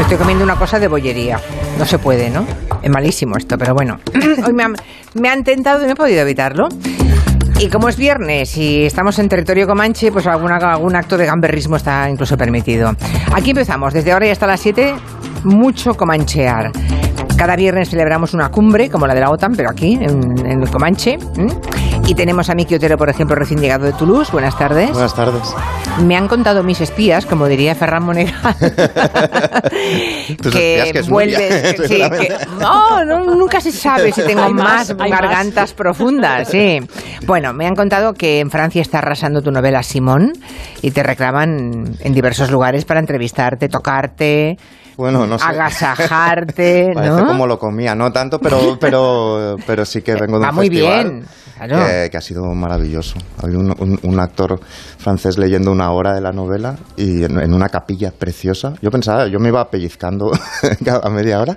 Estoy comiendo una cosa de bollería. No se puede, ¿no? Es malísimo esto, pero bueno. Hoy me han, me tentado y no he podido evitarlo. Y como es viernes y estamos en territorio comanche, pues algún acto de gamberrismo está incluso permitido. Aquí empezamos, desde ahora y hasta las 7, mucho comanchear. Cada viernes celebramos una cumbre, como la de la OTAN, pero aquí, en, el Comanche. Y tenemos a Miki Otero, por ejemplo, recién llegado de Toulouse. Buenas tardes. Buenas tardes. Me han contado mis espías, como diría Ferran Monegal, que es vuelves. Que sí, que- no, no, nunca se sabe si tengo más. gargantas profundas. Sí. Bueno, me han contado que en Francia está arrasando tu novela Simón y te reclaman en diversos lugares para entrevistarte, tocarte, Bueno, no sé. agasajarte, Parece ¿no? como lo comía, no tanto, pero, pero, pero sí que vengo de Va un muy festival bien, claro. que, que ha sido maravilloso. Había un, un- un actor francés leyendo una hora de la novela y en, en una capilla preciosa. Yo pensaba, yo me iba pellizcando a media hora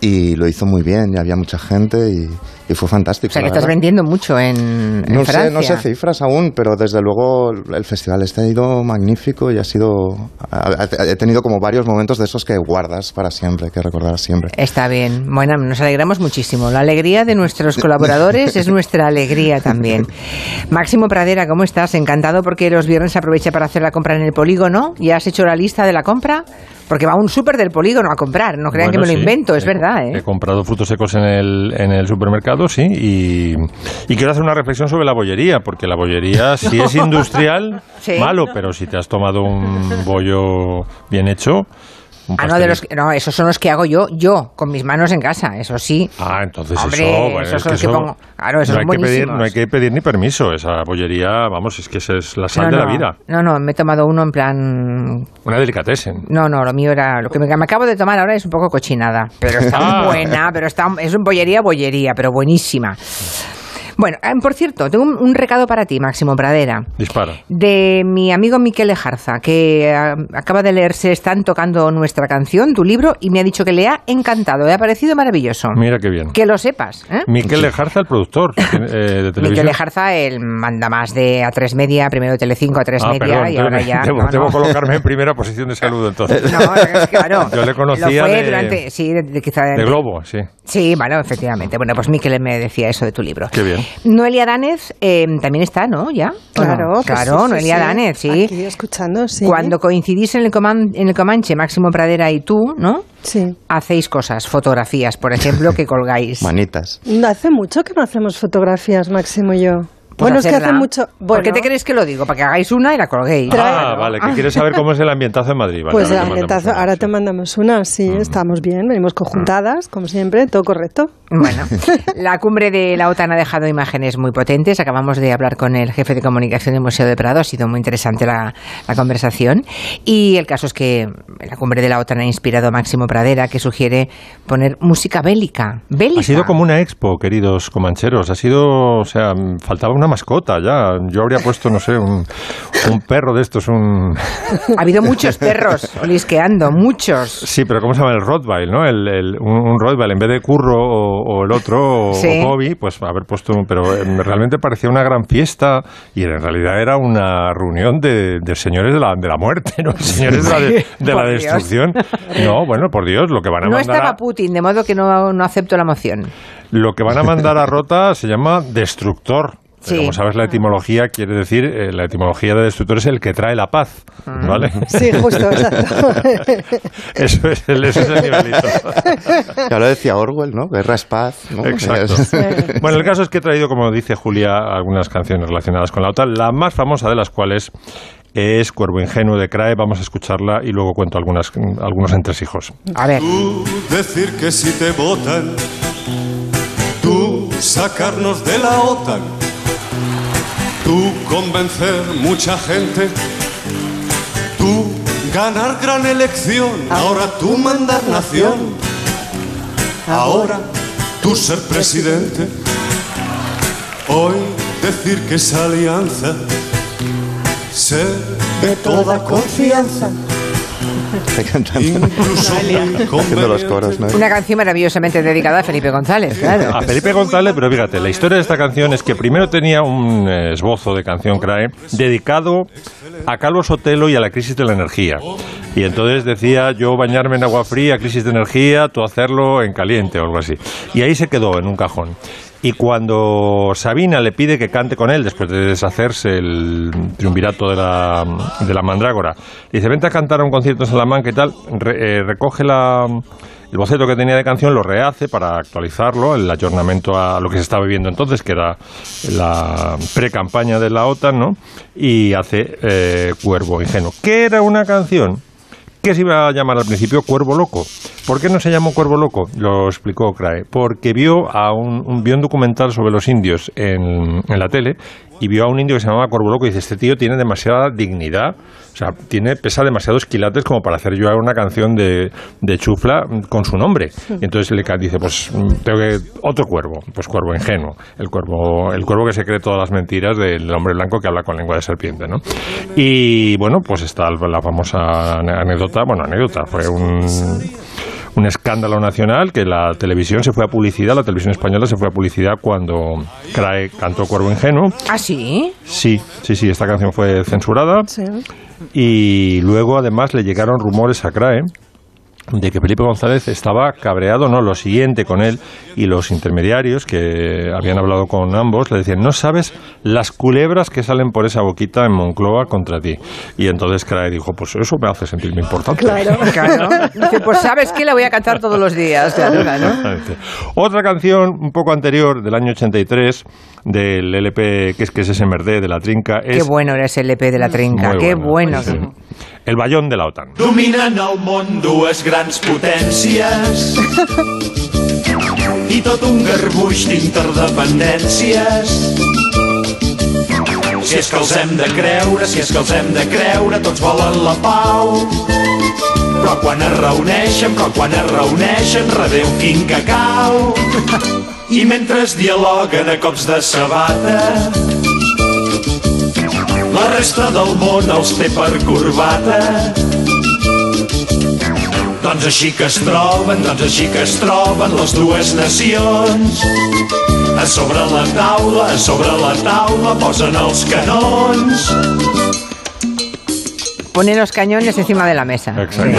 y lo hizo muy bien y había mucha gente y, y fue fantástico. O sea, que estás verdad. vendiendo mucho en, en No Francia. sé, no sé cifras aún, pero desde luego el festival este ha ido magnífico y ha sido. He tenido como varios momentos de esos que guardas para siempre, que recordarás siempre. Está bien. Bueno, nos alegramos muchísimo. La alegría de nuestros colaboradores es nuestra alegría también. Máximo Pradera, ¿cómo estás? Encantado porque los viernes aprovecha para hacer la compra en el polígono. ¿Ya has hecho la lista de la compra? Porque va a un súper del polígono a comprar. No crean que me lo sí. invento, es He- verdad, ¿eh? He comprado frutos secos en el, en el supermercado, sí, y, y quiero hacer una reflexión sobre la bollería, porque la bollería, si es industrial, Sí. malo, pero si te has tomado un bollo bien hecho, Ah, no, de los, no, esos son los que hago yo, yo, con mis manos en casa, eso sí. Ah, entonces Hombre, eso, bueno, esos es son que los que eso pongo- claro, esos no, hay son que pedir, no hay que pedir ni permiso, esa bollería, vamos, es que esa es la sal no, de la vida, No, no, me he tomado uno en plan una delicatessen. No, no, lo mío era. Lo que me, me acabo de tomar ahora es un poco cochinada. Pero está Ah. buena, pero está. Es un bollería, bollería, pero buenísima. Bueno, eh, por cierto, tengo un, un recado para ti, Máximo Pradera. Dispara. De mi amigo Miquel Ejarza, que eh, acaba de leerse Están tocando nuestra canción, tu libro, y me ha dicho que le ha encantado, le ha parecido maravilloso. Mira qué bien. Que lo sepas, ¿eh? Miquel Lejarza, el productor eh, de televisión. Miquel Ejarza, el manda más de A3 Media, primero de Telecinco, A3 Ah, Media, perdón, y ahora debo- ya. Debo, no, debo no. colocarme en primera posición de saludo entonces. No, es que, claro. Yo le conocía Lo fue de- durante, sí, de, de- quizá De Globo, sí. Sí, bueno, efectivamente. Bueno, pues Miquel me decía eso de tu libro. Qué bien. Noelia Danez eh, también está, ¿no? ¿Ya? ¿O no? Claro, pues claro, sí, sí, Noelia sí. Danez, sí. Aquí escuchando, sí. Cuando coincidís en el, coman- en el Comanche, Máximo Pradera y tú, ¿no? Sí. Hacéis cosas, fotografías, por ejemplo, que colgáis. Manitas. No hace mucho que no hacemos fotografías, Máximo y yo. Pues bueno, es que hace mucho. ¿Por qué te crees que lo digo? Para que hagáis una y la colguéis. Ah, vale, que quieres saber cómo es el ambientazo en Madrid. Vale, Pues ahora el ambientazo, ahora sí. te mandamos una, sí, estamos bien, venimos conjuntadas, como siempre, todo correcto. Bueno, la cumbre de la OTAN ha dejado imágenes muy potentes. Acabamos de hablar con el jefe de comunicación del Museo de Prado. Ha sido muy interesante la, la conversación. Y el caso es que la cumbre de la OTAN ha inspirado a Máximo Pradera, que sugiere poner música bélica. bélica. Ha sido como una expo, queridos comancheros. Ha sido, o sea, mm, faltaba una mascota ya. Yo habría puesto, no sé, un, un perro de estos, un... Ha habido muchos perros olisqueando, muchos. Sí, pero ¿cómo se llama? El Rottweil, ¿no? El, el- un, un Rottweil, en vez de Curro o, o el otro, o, Sí. o Bobby, pues haber puesto un... Pero eh, realmente parecía una gran fiesta y en realidad era una reunión de, de señores de la, de la muerte, ¿no? Señores de la, de, de la destrucción. No, bueno, por Dios, lo que van a No mandar... estaba a- Putin, de modo que no, no acepto la moción. Lo que van a mandar a Rota se llama destructor. Sí. Como sabes, la etimología quiere decir, eh, la etimología de destructor es el que trae la paz, Mm. ¿vale? Sí, justo, exacto. Eso es el, ese es el nivelito. Ya lo decía Orwell, ¿no? Guerra es paz. ¿no? Exacto. Bueno, el caso es que he traído, como dice Julia, algunas canciones relacionadas con la OTAN, la más famosa de las cuales es Cuervo Ingenuo de Crae. Vamos a escucharla y luego cuento algunas, algunos entresijos. A ver. Tú decir que si te votan, tú sacarnos de la OTAN, tú convencer mucha gente, tú ganar gran elección, ahora tú mandar nación, ahora tú ser presidente, hoy decir que esa alianza ser de toda confianza. cantando, Incluso haciendo los coros, ¿no? Una canción maravillosamente dedicada a Felipe González, claro. A Felipe González, pero fíjate, la historia de esta canción es que primero tenía un esbozo de canción CRAE dedicado a Calvo Sotelo y a la crisis de la energía. Y entonces decía yo bañarme en agua fría, crisis de energía, tú hacerlo en caliente o algo así. Y ahí se quedó en un cajón. Y cuando Sabina le pide que cante con él, después de deshacerse el triunvirato de la, de la mandrágora, dice, vente a cantar a un concierto en Salamanca y tal, re- eh, recoge la, el boceto que tenía de canción, lo rehace para actualizarlo, el ayornamiento a lo que se estaba viviendo entonces, que era la pre-campaña de la OTAN, ¿no? Y hace eh, Cuervo Ingenuo. ¿Qué era una canción? Que se iba a llamar al principio Cuervo Loco. ¿Por qué no se llamó Cuervo Loco? Lo explicó Crae. Porque vio, a un, un- vio un documental sobre los indios en, en la tele y vio a un indio que se llamaba Cuervo Loco y dice, este tío tiene demasiada dignidad, o sea, tiene, pesa demasiados quilates como para hacer yo una canción de, de chufla con su nombre. Y entonces le dice, pues mm, tengo que... Otro cuervo, pues cuervo ingenuo, el cuervo, el cuervo que se cree todas las mentiras del hombre blanco que habla con lengua de serpiente, ¿no? Y bueno, pues está la famosa anécdota, bueno, anécdota, fue un, un escándalo nacional que la televisión se fue a publicidad, la televisión española se fue a publicidad cuando Crae cantó Cuervo Ingenuo. ¿Ah, sí? Sí, sí, sí, esta canción fue censurada Sí. y luego además le llegaron rumores a Crae de que Felipe González estaba cabreado, no, lo siguiente con él y los intermediarios que habían hablado con ambos le decían, no sabes las culebras que salen por esa boquita en Moncloa contra ti. Y entonces Crae dijo, pues eso me hace sentirme importante. Claro. Claro. Dice, pues sabes que la voy a cantar todos los días, claro, claro. Exactamente. Otra canción un poco anterior, del año 83, del LP que es que es ese Merdé de la Trinca, Qué es bueno era ese LP de la trinca, muy qué buena, bueno. sí. El Bayón de la OTAN. Dominen el món dues grans potències i tot un garbuix d'interdependències. Si és que els hem de creure, si és que els hem de creure, tots volen la pau. Però quan es reuneixen, però quan es reuneixen, rebeu quin cacau. I mentre es dialoguen a cops de sabata, la resta del món els té per corbata. Doncs així que es troben, doncs així que es troben les dues nacions. A sobre la taula, a sobre la taula posen els canons. Pone los cañones encima de la mesa. Exacto.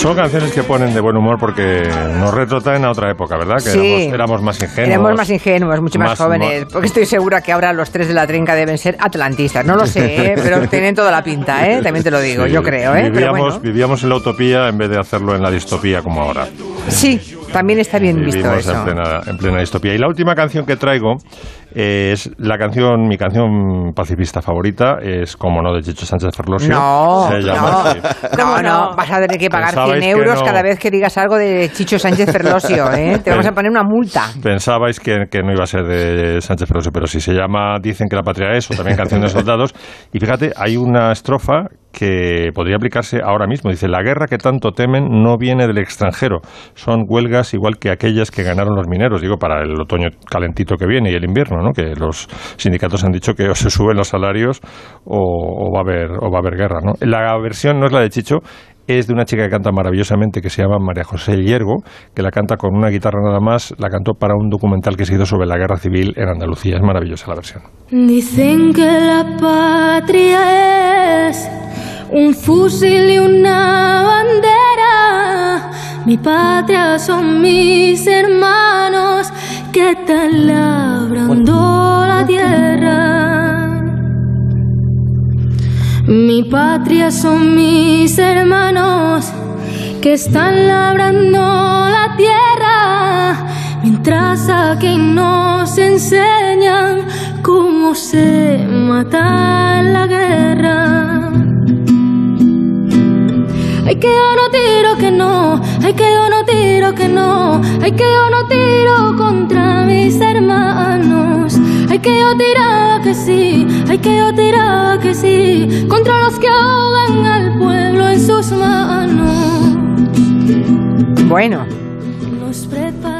Son canciones que ponen de buen humor porque nos retrotraen a otra época, ¿verdad? Que Sí. éramos, éramos más ingenuos. Éramos más ingenuos, mucho más, Más- jóvenes, más- porque estoy segura que ahora los tres de la trinca deben ser atlantistas. No lo sé, ¿eh? pero tienen toda la pinta, ¿eh? también te lo digo, Sí, yo creo. ¿eh? Pero Vivíamos, bueno. vivíamos en la utopía en vez de hacerlo en la distopía como ahora. Sí, también está bien visto eso. en plena, en plena distopía. Y la última canción que traigo es la canción, mi canción pacifista favorita, es como no, de Chicho Sánchez Ferlosio. No, Se llama no, así. no, no, vas a tener que pagar 100 Pensabais que euros no. cada vez que digas algo de Chicho Sánchez Ferlosio, ¿eh? Te vamos a poner una multa. Pensabais que, que no iba a ser de Sánchez Ferlosio, pero sí se llama Dicen que la patria es, o también Canción de Soldados. Y fíjate, hay una estrofa que podría aplicarse ahora mismo. Dice, la guerra que tanto temen no viene del extranjero. Son huelgas igual que aquellas que ganaron los mineros, digo, para el otoño calentito que viene y el invierno, ¿no? Que los sindicatos han dicho que o se suben los salarios o, o va a haber o va a haber guerra, ¿no? La versión no es la de Chicho, es de una chica que canta maravillosamente que se llama María José Hiergo, que la canta con una guitarra nada más, la cantó para un documental que se hizo sobre la guerra civil en Andalucía. Es maravillosa la versión. Dicen que la patria es un fusil y una bandera. Mi patria son mis hermanos que están labrando la tierra. Mi patria son mis hermanos que están labrando la tierra, mientras aquí nos enseñan cómo se mata en la guerra. Ay que yo no tiro que no, ay que yo no tiro que no, ay que yo no tiro contra mis hermanos. Ay que yo tiraba que sí, ay que yo tiraba que sí, contra los que ahogan al pueblo en sus manos. Bueno,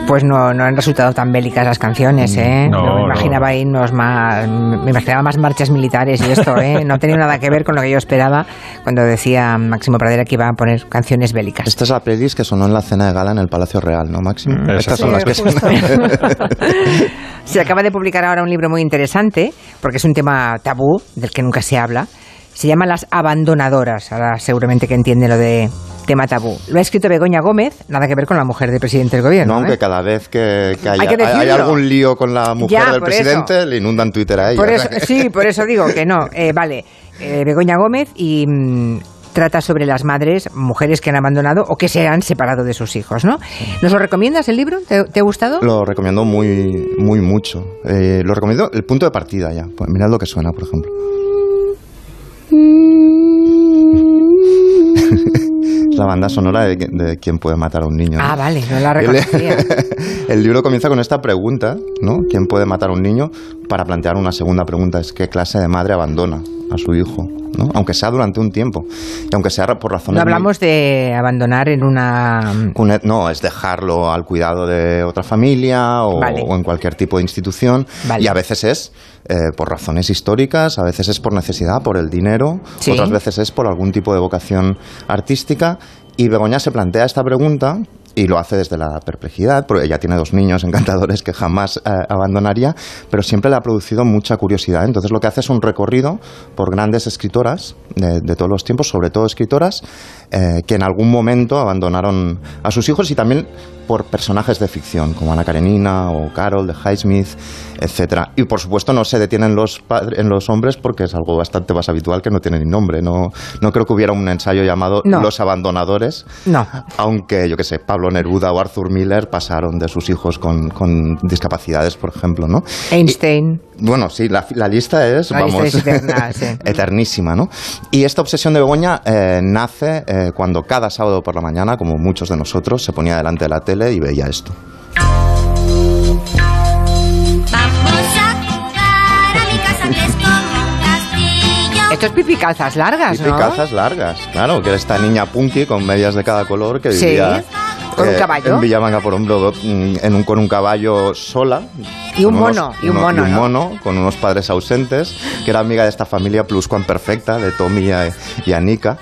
Pues no, no han resultado tan bélicas las canciones, ¿eh? No, me no. imaginaba himnos más, me imaginaba más marchas militares y esto, ¿eh? No ha tenido nada que ver con lo que yo esperaba cuando decía Máximo Pradera que iba a poner canciones bélicas. Esta es la playlist que sonó en la cena de gala en el Palacio Real, ¿no, Máximo? Mm, Estas son las que sonan. Se acaba de publicar ahora un libro muy interesante, porque es un tema tabú del que nunca se habla. Se llama Las Abandonadoras. Ahora seguramente que entiende lo de tema tabú. Lo ha escrito Begoña Gómez, nada que ver con la mujer del presidente del gobierno. No, aunque ¿eh? cada vez que, que haya, Hay que hay- algún lío con la mujer Ya, del presidente, eso. le inundan Twitter a ella. Por eso, sí, por eso digo que no. Eh, vale, Eh, Begoña Gómez y mm, trata sobre las madres, mujeres que han abandonado o que se han separado de sus hijos, ¿no? ¿Nos lo recomiendas el libro? ¿Te, te ha gustado? Lo recomiendo muy, muy mucho. Eh, lo recomiendo el punto de partida ya. Pues mirad lo que suena, por ejemplo. La banda sonora de, de quién puede matar a un niño. ¿no? Ah, vale, no la reconocía. el libro comienza con esta pregunta, ¿no? ¿Quién puede matar a un niño? Para plantear una segunda pregunta, es ¿qué clase de madre abandona a su hijo? ¿no? Aunque sea durante un tiempo. Y aunque sea por razones... No muy- hablamos de abandonar en una... un- No, es dejarlo al cuidado de otra familia o, Vale. o en cualquier tipo de institución. Vale. Y a veces es eh, por razones históricas, a veces es por necesidad, por el dinero, Sí. otras veces es por algún tipo de vocación artística. Y Begoña se plantea esta pregunta y lo hace desde la perplejidad, porque ella tiene dos niños encantadores que jamás eh, abandonaría, pero siempre le ha producido mucha curiosidad. Entonces lo que hace es un recorrido por grandes escritoras de, de todos los tiempos, sobre todo escritoras, eh, que en algún momento abandonaron a sus hijos y también por personajes de ficción, como Ana Karenina o Carol de Highsmith, etcétera. Y por supuesto no se detienen los padre- en los hombres porque es algo bastante más habitual que no tiene ni nombre. No, no creo que hubiera un ensayo llamado No. Los abandonadores, No. aunque yo que sé, Pablo Neruda o Arthur Miller pasaron de sus hijos con, con discapacidades, por ejemplo, ¿no? Einstein. Bueno, sí, la, la lista es, La lista vamos, es eterna, sí. eternísima, ¿no? Y esta obsesión de Begoña eh, nace eh, cuando cada sábado por la mañana, como muchos de nosotros, se ponía delante de la tele y veía esto. Esto es pipi calzas largas, Y ¿no? calzas largas, claro, que era esta niña punky con medias de cada color que vivía con un caballo. en Villamanga por hombro mm, en un, con un caballo sola. Y un mono, y un mono, y un ¿no? mono, con unos padres ausentes, que era amiga de esta familia pluscuamperfecta, de Tommy y, y Anika.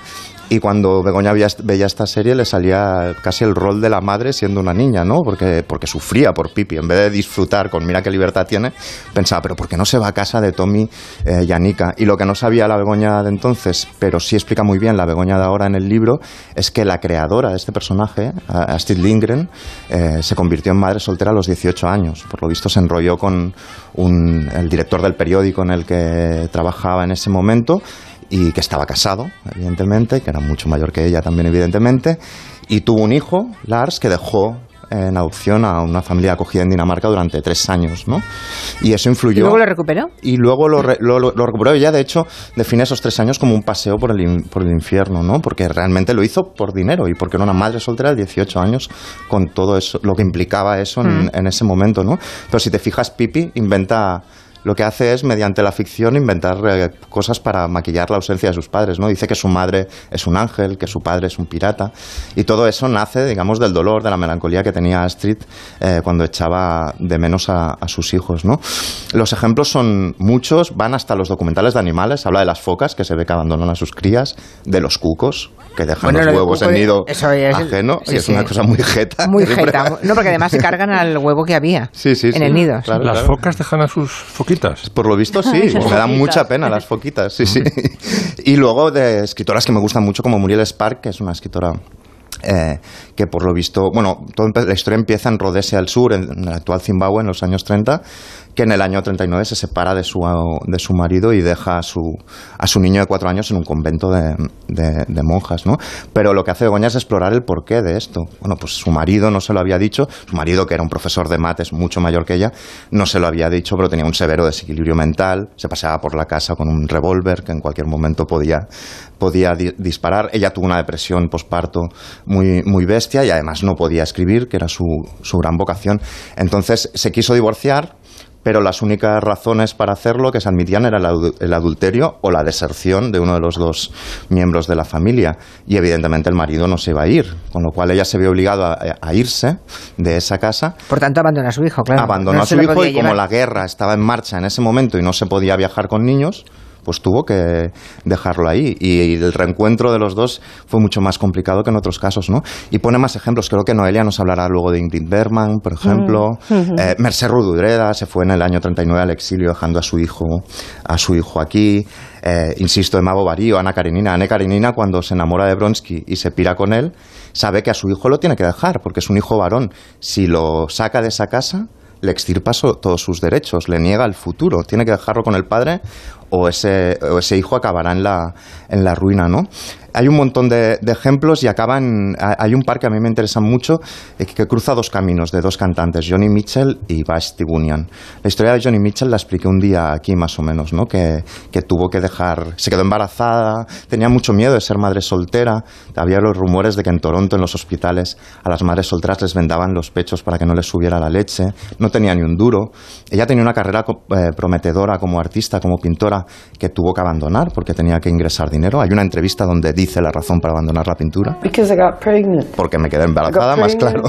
Y cuando Begoña veía, esta serie le salía casi el rol de la madre siendo una niña, ¿no? Porque, porque sufría por Pipi. En vez de disfrutar con mira qué libertad tiene, pensaba, pero ¿por qué no se va a casa de Tommy eh, y Anika? Y lo que no sabía la Begoña de entonces, pero sí explica muy bien la Begoña de ahora en el libro, es que la creadora de este personaje, Astrid Lindgren, eh, se convirtió en madre soltera a los 18 años. Por lo visto se enrolló con un- el director del periódico en el que trabajaba en ese momento y que estaba casado, evidentemente, que era mucho mayor que ella también, evidentemente, y tuvo un hijo, Lars, que dejó en adopción a una familia acogida en Dinamarca durante tres años, ¿no? Y eso ¿Y influyó... luego lo recuperó? Y luego lo, re- lo, lo- recuperó. Ella, de hecho, define esos tres años como un paseo por el, por el infierno, ¿no? Porque realmente lo hizo por dinero y porque era una madre soltera de 18 años con todo eso, lo que implicaba eso en, en ese momento, ¿no? Pero si te fijas, Pipi inventa... Lo que hace es, mediante la ficción, inventar eh, cosas para maquillar la ausencia de sus padres, ¿no? Dice que su madre es un ángel, que su padre es un pirata. Y todo eso nace, digamos, del dolor, de la melancolía que tenía Astrid eh, cuando echaba de menos a, a sus hijos, ¿no? Los ejemplos son muchos, van hasta los documentales de animales, habla de las focas que se ve que abandonan a sus crías, de los cucos que dejan Bueno, los huevos cuco, en nido eso es- ajeno, sí, y es sí. una cosa muy jeta. Muy jeta. No, porque además se cargan al huevo que había Sí, sí, en sí. el nido. Claro, Las claro. focas dejan a sus foquitas. Por lo visto sí, me dan mucha pena las foquitas, sí, sí. Y luego de escritoras que me gustan mucho como Muriel Spark, que es una escritora eh, que por lo visto, bueno, empe- la historia empieza en Rhodesia del Sur, en, en el actual Zimbabue, en los años 30, que en el año 39 se separa de su, de su marido y deja a su, a su niño de cuatro años en un convento de, de- de monjas, ¿no? Pero lo que hace Begoña es explorar el porqué de esto. Bueno, pues su marido no se lo había dicho, su marido, que era un profesor de mates mucho mayor que ella, no se lo había dicho, pero tenía un severo desequilibrio mental, se paseaba por la casa con un revólver que en cualquier momento podía, podía di- disparar. Ella tuvo una depresión posparto muy, muy bestia y además no podía escribir, que era su, su gran vocación. Entonces se quiso divorciar pero las únicas razones para hacerlo que se admitían era el, adu- el adulterio o la deserción de uno de los dos miembros de la familia. Y evidentemente el marido no se iba a ir, con lo cual ella se vio obligada a, irse de esa casa Por tanto, abandona a su hijo, claro. abandonó No a su hijo y como la guerra estaba en marcha en ese momento y no se podía viajar con niños, pues tuvo que dejarlo ahí. Y el reencuentro de los dos fue mucho más complicado que en otros casos, ¿no? Y pone más ejemplos. Creo que Noelia nos hablará luego de Ingrid Bergman, por ejemplo. Eh, Rodoreda se fue en el año 39 al exilio dejando a su hijo, a su hijo aquí. Eh, insisto, Emma Bovary o Ana Karenina. Ana Karenina, cuando se enamora de Bronsky y se pira con él, sabe que a su hijo lo tiene que dejar, porque es un hijo varón. Si lo saca de esa casa, le extirpa todos sus derechos, le niega el futuro, tiene que dejarlo con el padre o ese, o ese hijo acabará en la, en la ruina, ¿no? Hay un montón de, de ejemplos y acaban. ha- Hay un par que a mí me interesa mucho eh, que cruza dos caminos de dos cantantes, Johnny Mitchell y Bash Tibunian. La historia de Johnny Mitchell la expliqué un día aquí más o menos, ¿no? Que, que tuvo que dejar, se quedó embarazada, tenía mucho miedo de ser madre soltera. Había los rumores de que en Toronto, en los hospitales, a las madres solteras les vendaban los pechos para que no les subiera la leche. No tenía ni un duro. Ella tenía una carrera eh, prometedora como artista, como pintora, que tuvo que abandonar porque tenía que ingresar dinero. Hay una entrevista donde dice la razón para abandonar la pintura. Because I got pregnant. Porque me quedé embarazada, más claro,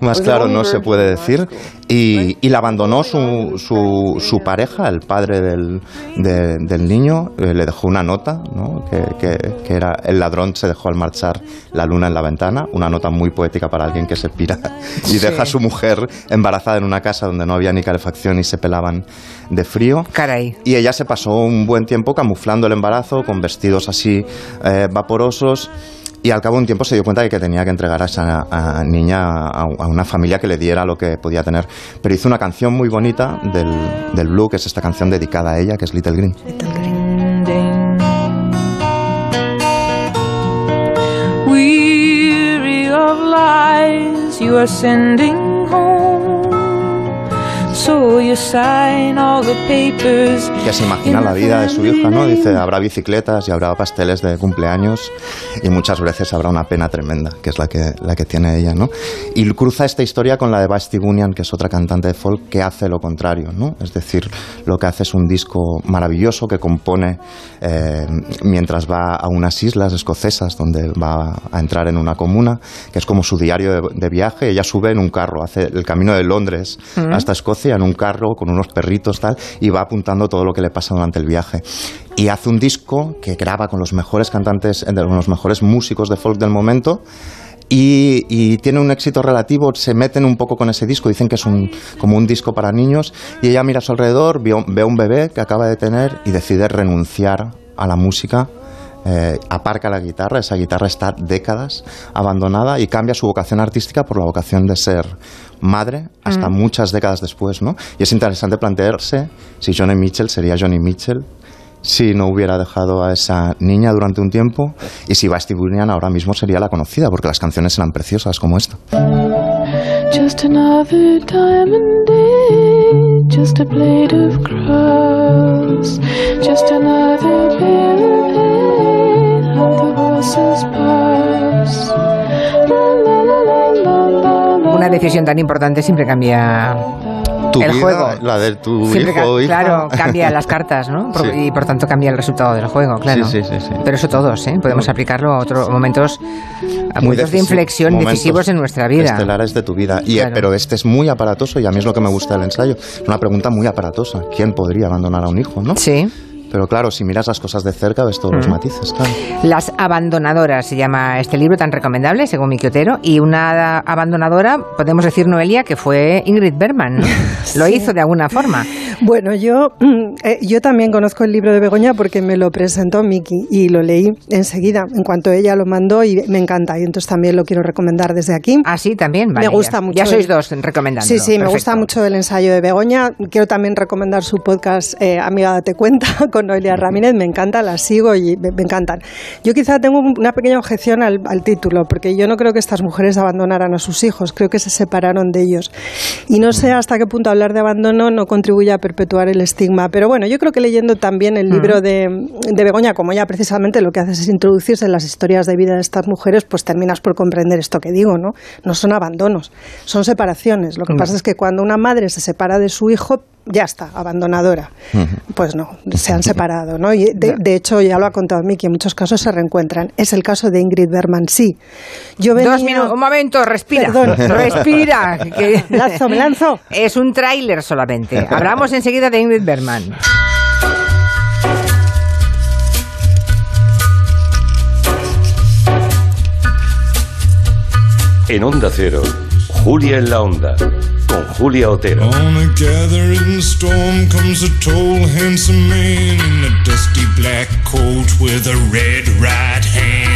más claro no se puede decir. Y, y la abandonó su, su, su pareja, el padre del, de- del niño, eh, le dejó una nota, ¿no? que, que- que era el ladrón se dejó al marchar la luna en la ventana, una nota muy poética para alguien que se pira y Sí. deja a su mujer embarazada en una casa donde no había ni calefacción y se pelaban de frío. Caray. Y ella se pasó un buen tiempo camuflando el embarazo con vestidos así eh, Y al cabo de un tiempo se dio cuenta de que tenía que entregar a esa a- niña a, a una familia que le diera lo que podía tener. Pero hizo una canción muy bonita del, del Blue, que es esta canción dedicada a ella, que es Little Green. Weary of lies, you are sending home. So you sign all the papers. que se imagina la vida de su hija, ¿no? Dice, habrá bicicletas y habrá pasteles de cumpleaños y muchas veces habrá una pena tremenda, que es la que, la que tiene ella, ¿no? Y cruza esta historia con la de Basti Bunyan, que es otra cantante de folk, que hace lo contrario, ¿no? Es decir, lo que hace es un disco maravilloso que compone eh, mientras va a unas islas escocesas donde va a entrar en una comuna, que es como su diario de, de viaje. Ella sube en un carro, hace el camino de Londres Mm. hasta Escocia en un carro con unos perritos tal y va apuntando todo lo que le pasa durante el viaje. Y hace un disco que graba con los mejores cantantes, eh, con los mejores músicos de folk del momento. Y, tiene un éxito relativo, se meten un poco con ese disco, dicen que es un, como un disco para niños, y ella mira a su alrededor, ve, ve un bebé que acaba de tener y decide renunciar a la música eh, aparca la guitarra, esa guitarra está décadas abandonada y cambia su vocación artística por la vocación de ser madre hasta Mm. muchas décadas después, ¿no? Y es interesante plantearse si Johnny Mitchell sería Johnny Mitchell si no hubiera dejado a esa niña durante un tiempo y si Basti Bunyan ahora mismo sería la conocida porque las canciones eran preciosas como esta. Just another diamond day, just a blade of grass, just another pair of hay, and the horses Una decisión tan importante siempre cambia Tu el vida, juego. la de tu Siempre hijo ca- o hija. Claro, cambia las cartas, ¿no? Por- Sí. Y por tanto cambia el resultado del juego, claro. Sí, sí, sí, sí. Pero eso todos, ¿eh? Podemos aplicarlo a otros momentos, a Muy puntos de inflexión momentos decisivos en nuestra vida. Estelares de tu vida. Y, eh, Claro. Pero este es muy aparatoso y a mí es lo que me gusta del ensayo. Es una pregunta muy aparatosa. ¿Quién podría abandonar a un hijo, no? Sí. Pero claro, si miras las cosas de cerca ves todos los Mm. matices, claro. Las abandonadoras se llama este libro tan recomendable, según mi Quiotero, y una abandonadora, podemos decir Noelia, que fue Ingrid Bergman, ¿no? Lo hizo de alguna forma. Bueno, yo, mm, eh, yo también conozco el libro de Begoña porque me lo presentó Miki y lo leí enseguida, en cuanto ella lo mandó y me encanta. Y entonces también lo quiero recomendar desde aquí. Ah, sí, también. Vale, me gusta ya. mucho. Ya sois el- dos recomendando. Sí, sí, me gusta mucho el ensayo de Begoña. Quiero también recomendar su podcast eh, Amiga Date Cuenta con Noelia Ramírez. Me encanta, la sigo y me, me encantan. Yo quizá tengo una pequeña objeción al, al título, porque yo no creo que estas mujeres abandonaran a sus hijos, creo que se separaron de ellos. Y no sé hasta qué punto hablar de abandono no contribuye a perpetuar el estigma. Pero bueno, yo creo que leyendo también el libro de, de Begoña, como ya precisamente lo que haces es introducirse en las historias de vida de estas mujeres, pues terminas por comprender esto que digo, ¿no? No son abandonos, son separaciones. Lo que pasa es que cuando una madre se separa de su hijo, ya está, abandonadora. Pues no, se han separado, ¿no? Y de, de hecho, ya lo ha contado Miki, en muchos casos se reencuentran. Es el caso de Ingrid Berman, sí. Yo venía... Dos minutos, un momento, respira. Perdón. Respira. que- Lanzo, me lanzo. Es un tráiler solamente. Hablamos enseguida de Ingrid Bergman. En Onda Cero, Julia en la Onda, con Julia Otero. On a gathering storm comes a tall, handsome man in a dusty black coat with a red right hand.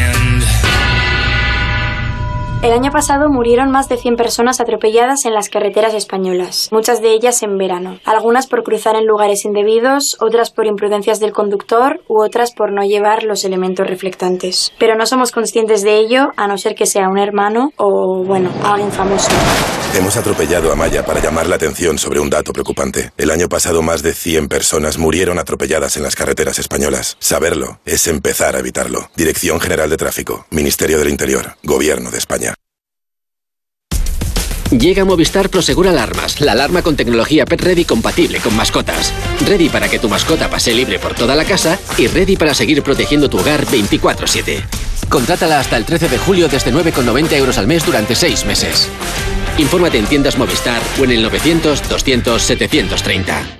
El año pasado murieron más de 100 personas atropelladas en las carreteras españolas, muchas de ellas en verano, algunas por cruzar en lugares indebidos, otras por imprudencias del conductor u otras por no llevar los elementos reflectantes. Pero no somos conscientes de ello a no ser que sea un hermano o, bueno, alguien famoso. Hemos atropellado a Maya para llamar la atención sobre un dato preocupante. El año pasado más de 100 personas murieron atropelladas en las carreteras españolas. Saberlo es empezar a evitarlo. Dirección General de Tráfico, Ministerio del Interior, Gobierno de España. Llega Movistar Prosegur Alarmas, la alarma con tecnología Pet Ready compatible con mascotas. Ready para que tu mascota pase libre por toda la casa y ready para seguir protegiendo tu hogar 24-7. Contrátala hasta el 13 de julio desde 9,90 euros al mes durante 6 meses. Infórmate en tiendas Movistar o en el 900-200-730.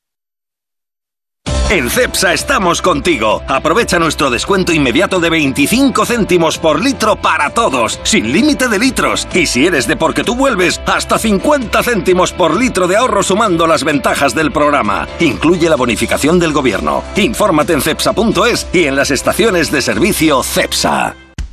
En CEPSA estamos contigo. Aprovecha nuestro descuento inmediato de 25 céntimos por litro para todos, sin límite de litros. Y si eres de porque tú vuelves, hasta 50 céntimos por litro de ahorro sumando las ventajas del programa. Incluye la bonificación del gobierno. Infórmate en cepsa.es y en las estaciones de servicio CEPSA.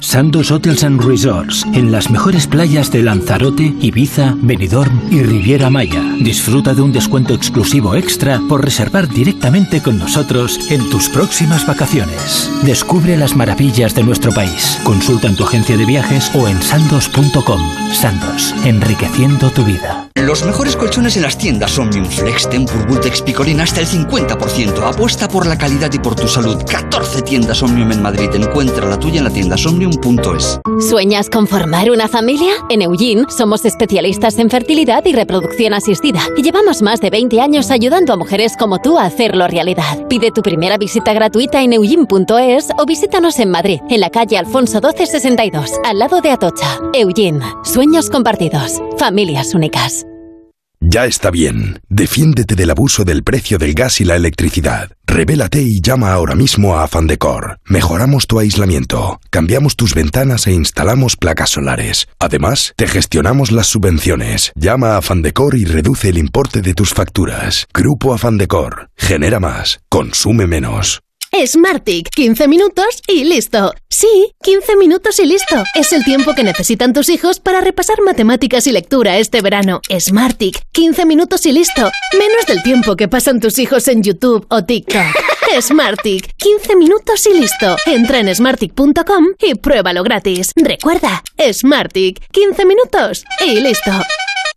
Sandos Hotels and Resorts, en las mejores playas de Lanzarote, Ibiza, Benidorm y Riviera Maya. Disfruta de un descuento exclusivo extra por reservar directamente con nosotros en tus próximas vacaciones. Descubre las maravillas de nuestro país. Consulta en tu agencia de viajes o en sandos.com. Sandos, enriqueciendo tu vida. Los mejores colchones en las tiendas Omnium Flex, Tempur, Vultex, Picolín hasta el 50%. Apuesta por la calidad y por tu salud. 14 tiendas Omnium en Madrid. Encuentra la tuya en la tienda somnium.es. ¿Sueñas con formar una familia? En Eugene somos especialistas en fertilidad y reproducción asistida y llevamos más de 20 años ayudando a mujeres como tú a hacerlo realidad. Pide tu primera visita gratuita en eugene.es o visítanos en Madrid, en la calle Alfonso 1262, al lado de Atocha. Eugene, sueños compartidos, familias únicas. Ya está bien. Defiéndete del abuso del precio del gas y la electricidad. Revélate y llama ahora mismo a Afandecor. Mejoramos tu aislamiento, cambiamos tus ventanas e instalamos placas solares. Además, te gestionamos las subvenciones. Llama a Afandecor y reduce el importe de tus facturas. Grupo Afandecor. Genera más. Consume menos. Smartick, 15 minutos y listo. Sí, 15 minutos y listo. Es el tiempo que necesitan tus hijos para repasar matemáticas y lectura este verano. Smartick, 15 minutos y listo. Menos del tiempo que pasan tus hijos en YouTube o TikTok. Smartick, 15 minutos y listo. Entra en smartick.com y pruébalo gratis. Recuerda, Smartick, 15 minutos y listo.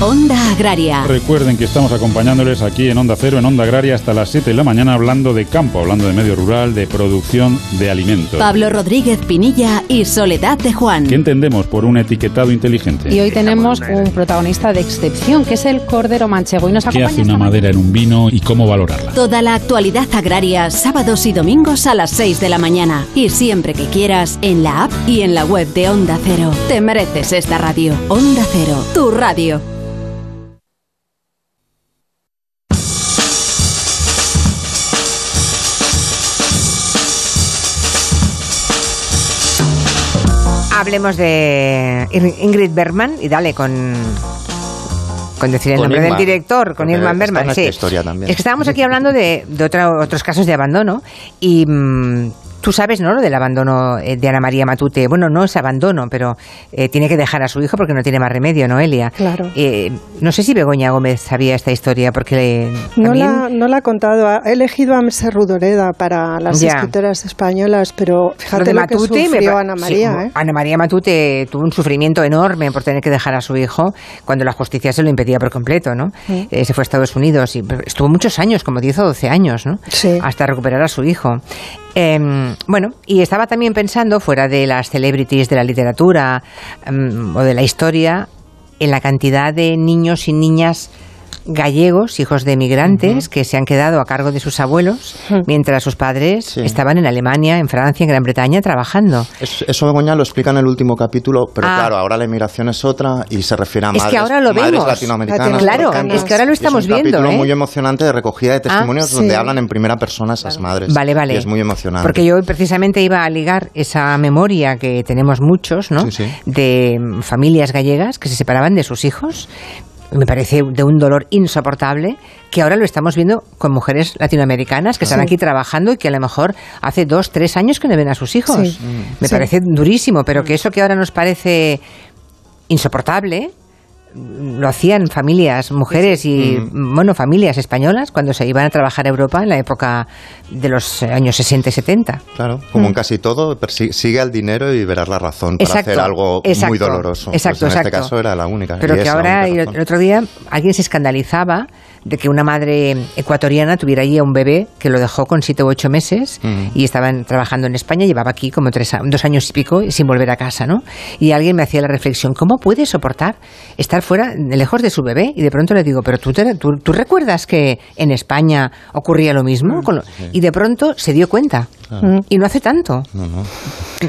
Onda Agraria. Recuerden que estamos acompañándoles aquí en Onda Cero, en Onda Agraria, hasta las 7 de la mañana, hablando de campo, hablando de medio rural, de producción de alimentos. Pablo Rodríguez Pinilla y Soledad de Juan. ¿Qué entendemos por un etiquetado inteligente? Y hoy tenemos un protagonista de excepción, que es el cordero manchego. Y nos ¿Qué acompaña hace esta una madera en un vino y cómo valorarla? Toda la actualidad agraria, sábados y domingos a las 6 de la mañana. Y siempre que quieras, en la app y en la web de Onda Cero. Te mereces esta radio. Onda Cero, tu radio. Hablemos de Ingrid Bergman y dale con. Con decir el Con nombre Irma, del director, con Irma esta sí. historia también. Es que estábamos aquí hablando de, de otra- otros casos de abandono y mm, tú sabes, ¿no? Lo del abandono eh, de Ana María Matute. Bueno, no es abandono, pero eh, tiene que dejar a su hijo porque no tiene más remedio, ¿no, Elia? Claro. Eh, no sé si Begoña Gómez sabía esta historia porque le, No también- la, no la ha contado. Ha elegido a Mercè Rudoreda para las Ya. escritoras españolas, pero Lo fíjate de lo, Matute sufrió Ana sí, María. ¿eh? Ana María Matute tuvo un sufrimiento enorme por tener que dejar a su hijo cuando la justicia se lo impedía por completo, ¿no? Sí. Eh, se fue a Estados Unidos y estuvo muchos años, como 10 o 12 años, ¿no? Hasta recuperar a su hijo. Em, bueno, y estaba también pensando, fuera de las celebrities de la literatura em, o de la historia, en la cantidad de niños y niñas gallegos, hijos de emigrantes, que se han quedado a cargo de sus abuelos, mientras sus padres estaban en Alemania, en Francia, en Gran Bretaña, trabajando. Es- Eso Begoña lo explica en el último capítulo, pero Ah. claro, ahora la inmigración es otra y se refiere a Es que madres, ahora lo madres vemos. latinoamericanas. Claro, es que ahora lo Y es estamos un viendo, capítulo ¿eh? muy emocionante de recogida de testimonios Ah, donde sí. hablan en primera persona esas madres. Vale, vale. Y es muy emocionante. Porque yo precisamente iba a ligar esa memoria que tenemos muchos, ¿no? Sí. De mm, familias gallegas que se separaban de sus hijos. Me parece de un dolor insoportable que ahora lo estamos viendo con mujeres latinoamericanas que están Sí. aquí trabajando y que a lo mejor hace dos, tres años que no ven a sus hijos. Sí. Me Sí. parece durísimo, pero que eso que ahora nos parece insoportable lo hacían familias, mujeres y, bueno, familias españolas cuando se iban a trabajar a Europa en la época de los años 60 y 70. Claro, como Mm. en casi todo, sigue al dinero y verás la razón para hacer algo exacto, muy doloroso. exacto, Pues en exacto. este caso era la única. Pero y que ahora, el otro día, alguien se escandalizaba de que una madre ecuatoriana tuviera allí a un bebé que lo dejó con siete u ocho meses Mm. y estaban trabajando en España, llevaba aquí como tres, a- dos años y pico y sin volver a casa, ¿no? Y alguien me hacía la reflexión, ¿cómo puede soportar estar fuera, lejos de su bebé? Y de pronto le digo, ¿pero tú, te- tú, tú recuerdas que en España ocurría lo mismo? Con lo- Y de pronto se dio cuenta. Claro. Y no hace tanto. No, no.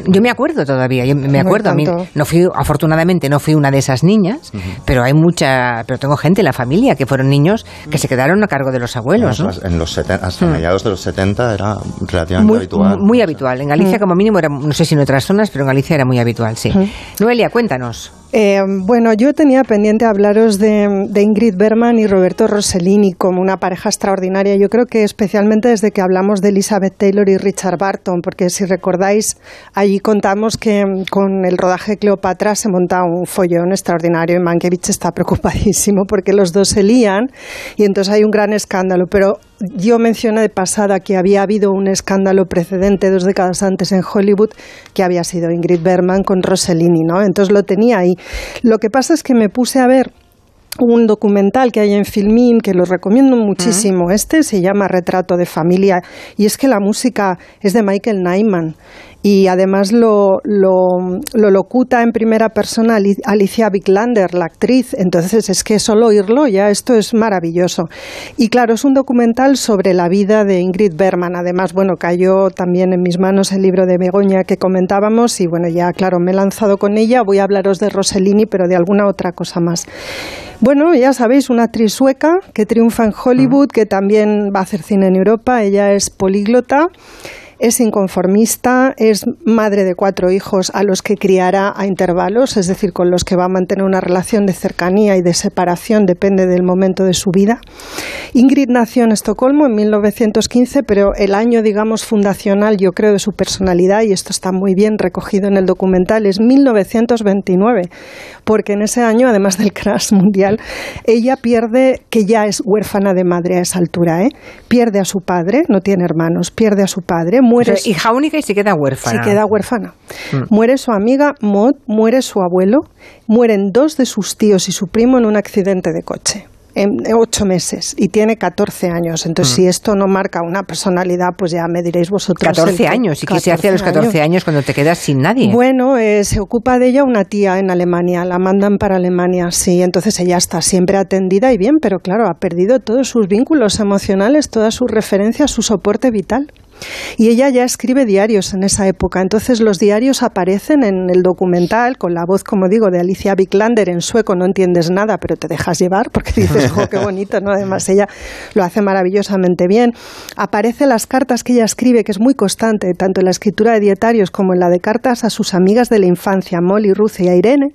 Yo me acuerdo todavía, yo me No acuerdo. A mí, no fui, afortunadamente no fui una de esas niñas, pero hay mucha, pero tengo gente en la familia que fueron niños que se quedaron a cargo de los abuelos, ¿no? En los seten- hasta Mm. mediados de los 70 era relativamente Muy, habitual. muy- habitual. En Galicia, Mm. como mínimo, era, no sé si en otras zonas, pero en Galicia era muy habitual, sí. Noelia, cuéntanos. Eh, bueno, yo tenía pendiente hablaros de, Ingrid Berman y Roberto Rossellini como una pareja extraordinaria. Yo creo que especialmente desde que hablamos de Elizabeth Taylor y Richard Barton, porque si recordáis, allí contamos que con el rodaje de Cleopatra se monta un follón extraordinario y Mankiewicz está preocupadísimo porque los dos se lían y entonces hay un gran escándalo. Pero yo mencioné de pasada que había habido un escándalo precedente dos décadas antes en Hollywood que había sido Ingrid Bergman con Rossellini, ¿no? Entonces lo tenía ahí. Lo que pasa es que me puse a ver un documental que hay en Filmin que lo recomiendo muchísimo. Este se llama Retrato de Familia y es que la música es de Michael Nyman y además lo, lo, lo locuta en primera persona Ali- Alicia Vikander, la actriz. Entonces es que solo oírlo ya esto es maravilloso. Y claro, es un documental sobre la vida de Ingrid Bergman. Además, bueno, cayó también en mis manos el libro de Begoña que comentábamos y bueno, ya claro, me he lanzado con ella. Voy a hablaros de Rossellini, pero de alguna otra cosa más. Bueno, ya sabéis, una actriz sueca que triunfa en Hollywood, que también va a hacer cine en Europa. Ella es políglota. Es inconformista, es madre de cuatro hijos a los que criará a intervalos, es decir, con los que va a mantener una relación de cercanía y de separación, depende del momento de su vida. Ingrid nació en Estocolmo en 1915, pero el año, digamos, fundacional, yo creo, de su personalidad, y esto está muy bien recogido en el documental, es 1929, porque en ese año, además del crash mundial, ella pierde, que ya es huérfana de madre a esa altura, ¿eh? pierde a su padre, no tiene hermanos, pierde a su padre, muere. O sea, hija única y se queda huérfana. Se queda huérfana. Mm. Muere su amiga Maud, muere su abuelo, mueren dos de sus tíos y su primo en un accidente de coche. En ocho meses y tiene 14 años. Entonces, Mm. si esto no marca una personalidad, pues ya me diréis vosotros. 14 el- años. ¿Y qué se hace a los 14 años cuando te quedas sin nadie? Bueno, eh, se ocupa de ella una tía en Alemania, la mandan para Alemania, sí, entonces ella está siempre atendida y bien, pero claro, ha perdido todos sus vínculos emocionales, todas sus referencias, su soporte vital. Y ella ya escribe diarios en esa época, entonces los diarios aparecen en el documental con la voz, como digo, de Alicia Wiklander en sueco, no entiendes nada, pero te dejas llevar porque dices, jo, qué bonito, ¿no? Además ella lo hace maravillosamente bien. Aparecen las cartas que ella escribe, que es muy constante, tanto en la escritura de dietarios como en la de cartas a sus amigas de la infancia, Molly, Ruth y Irene.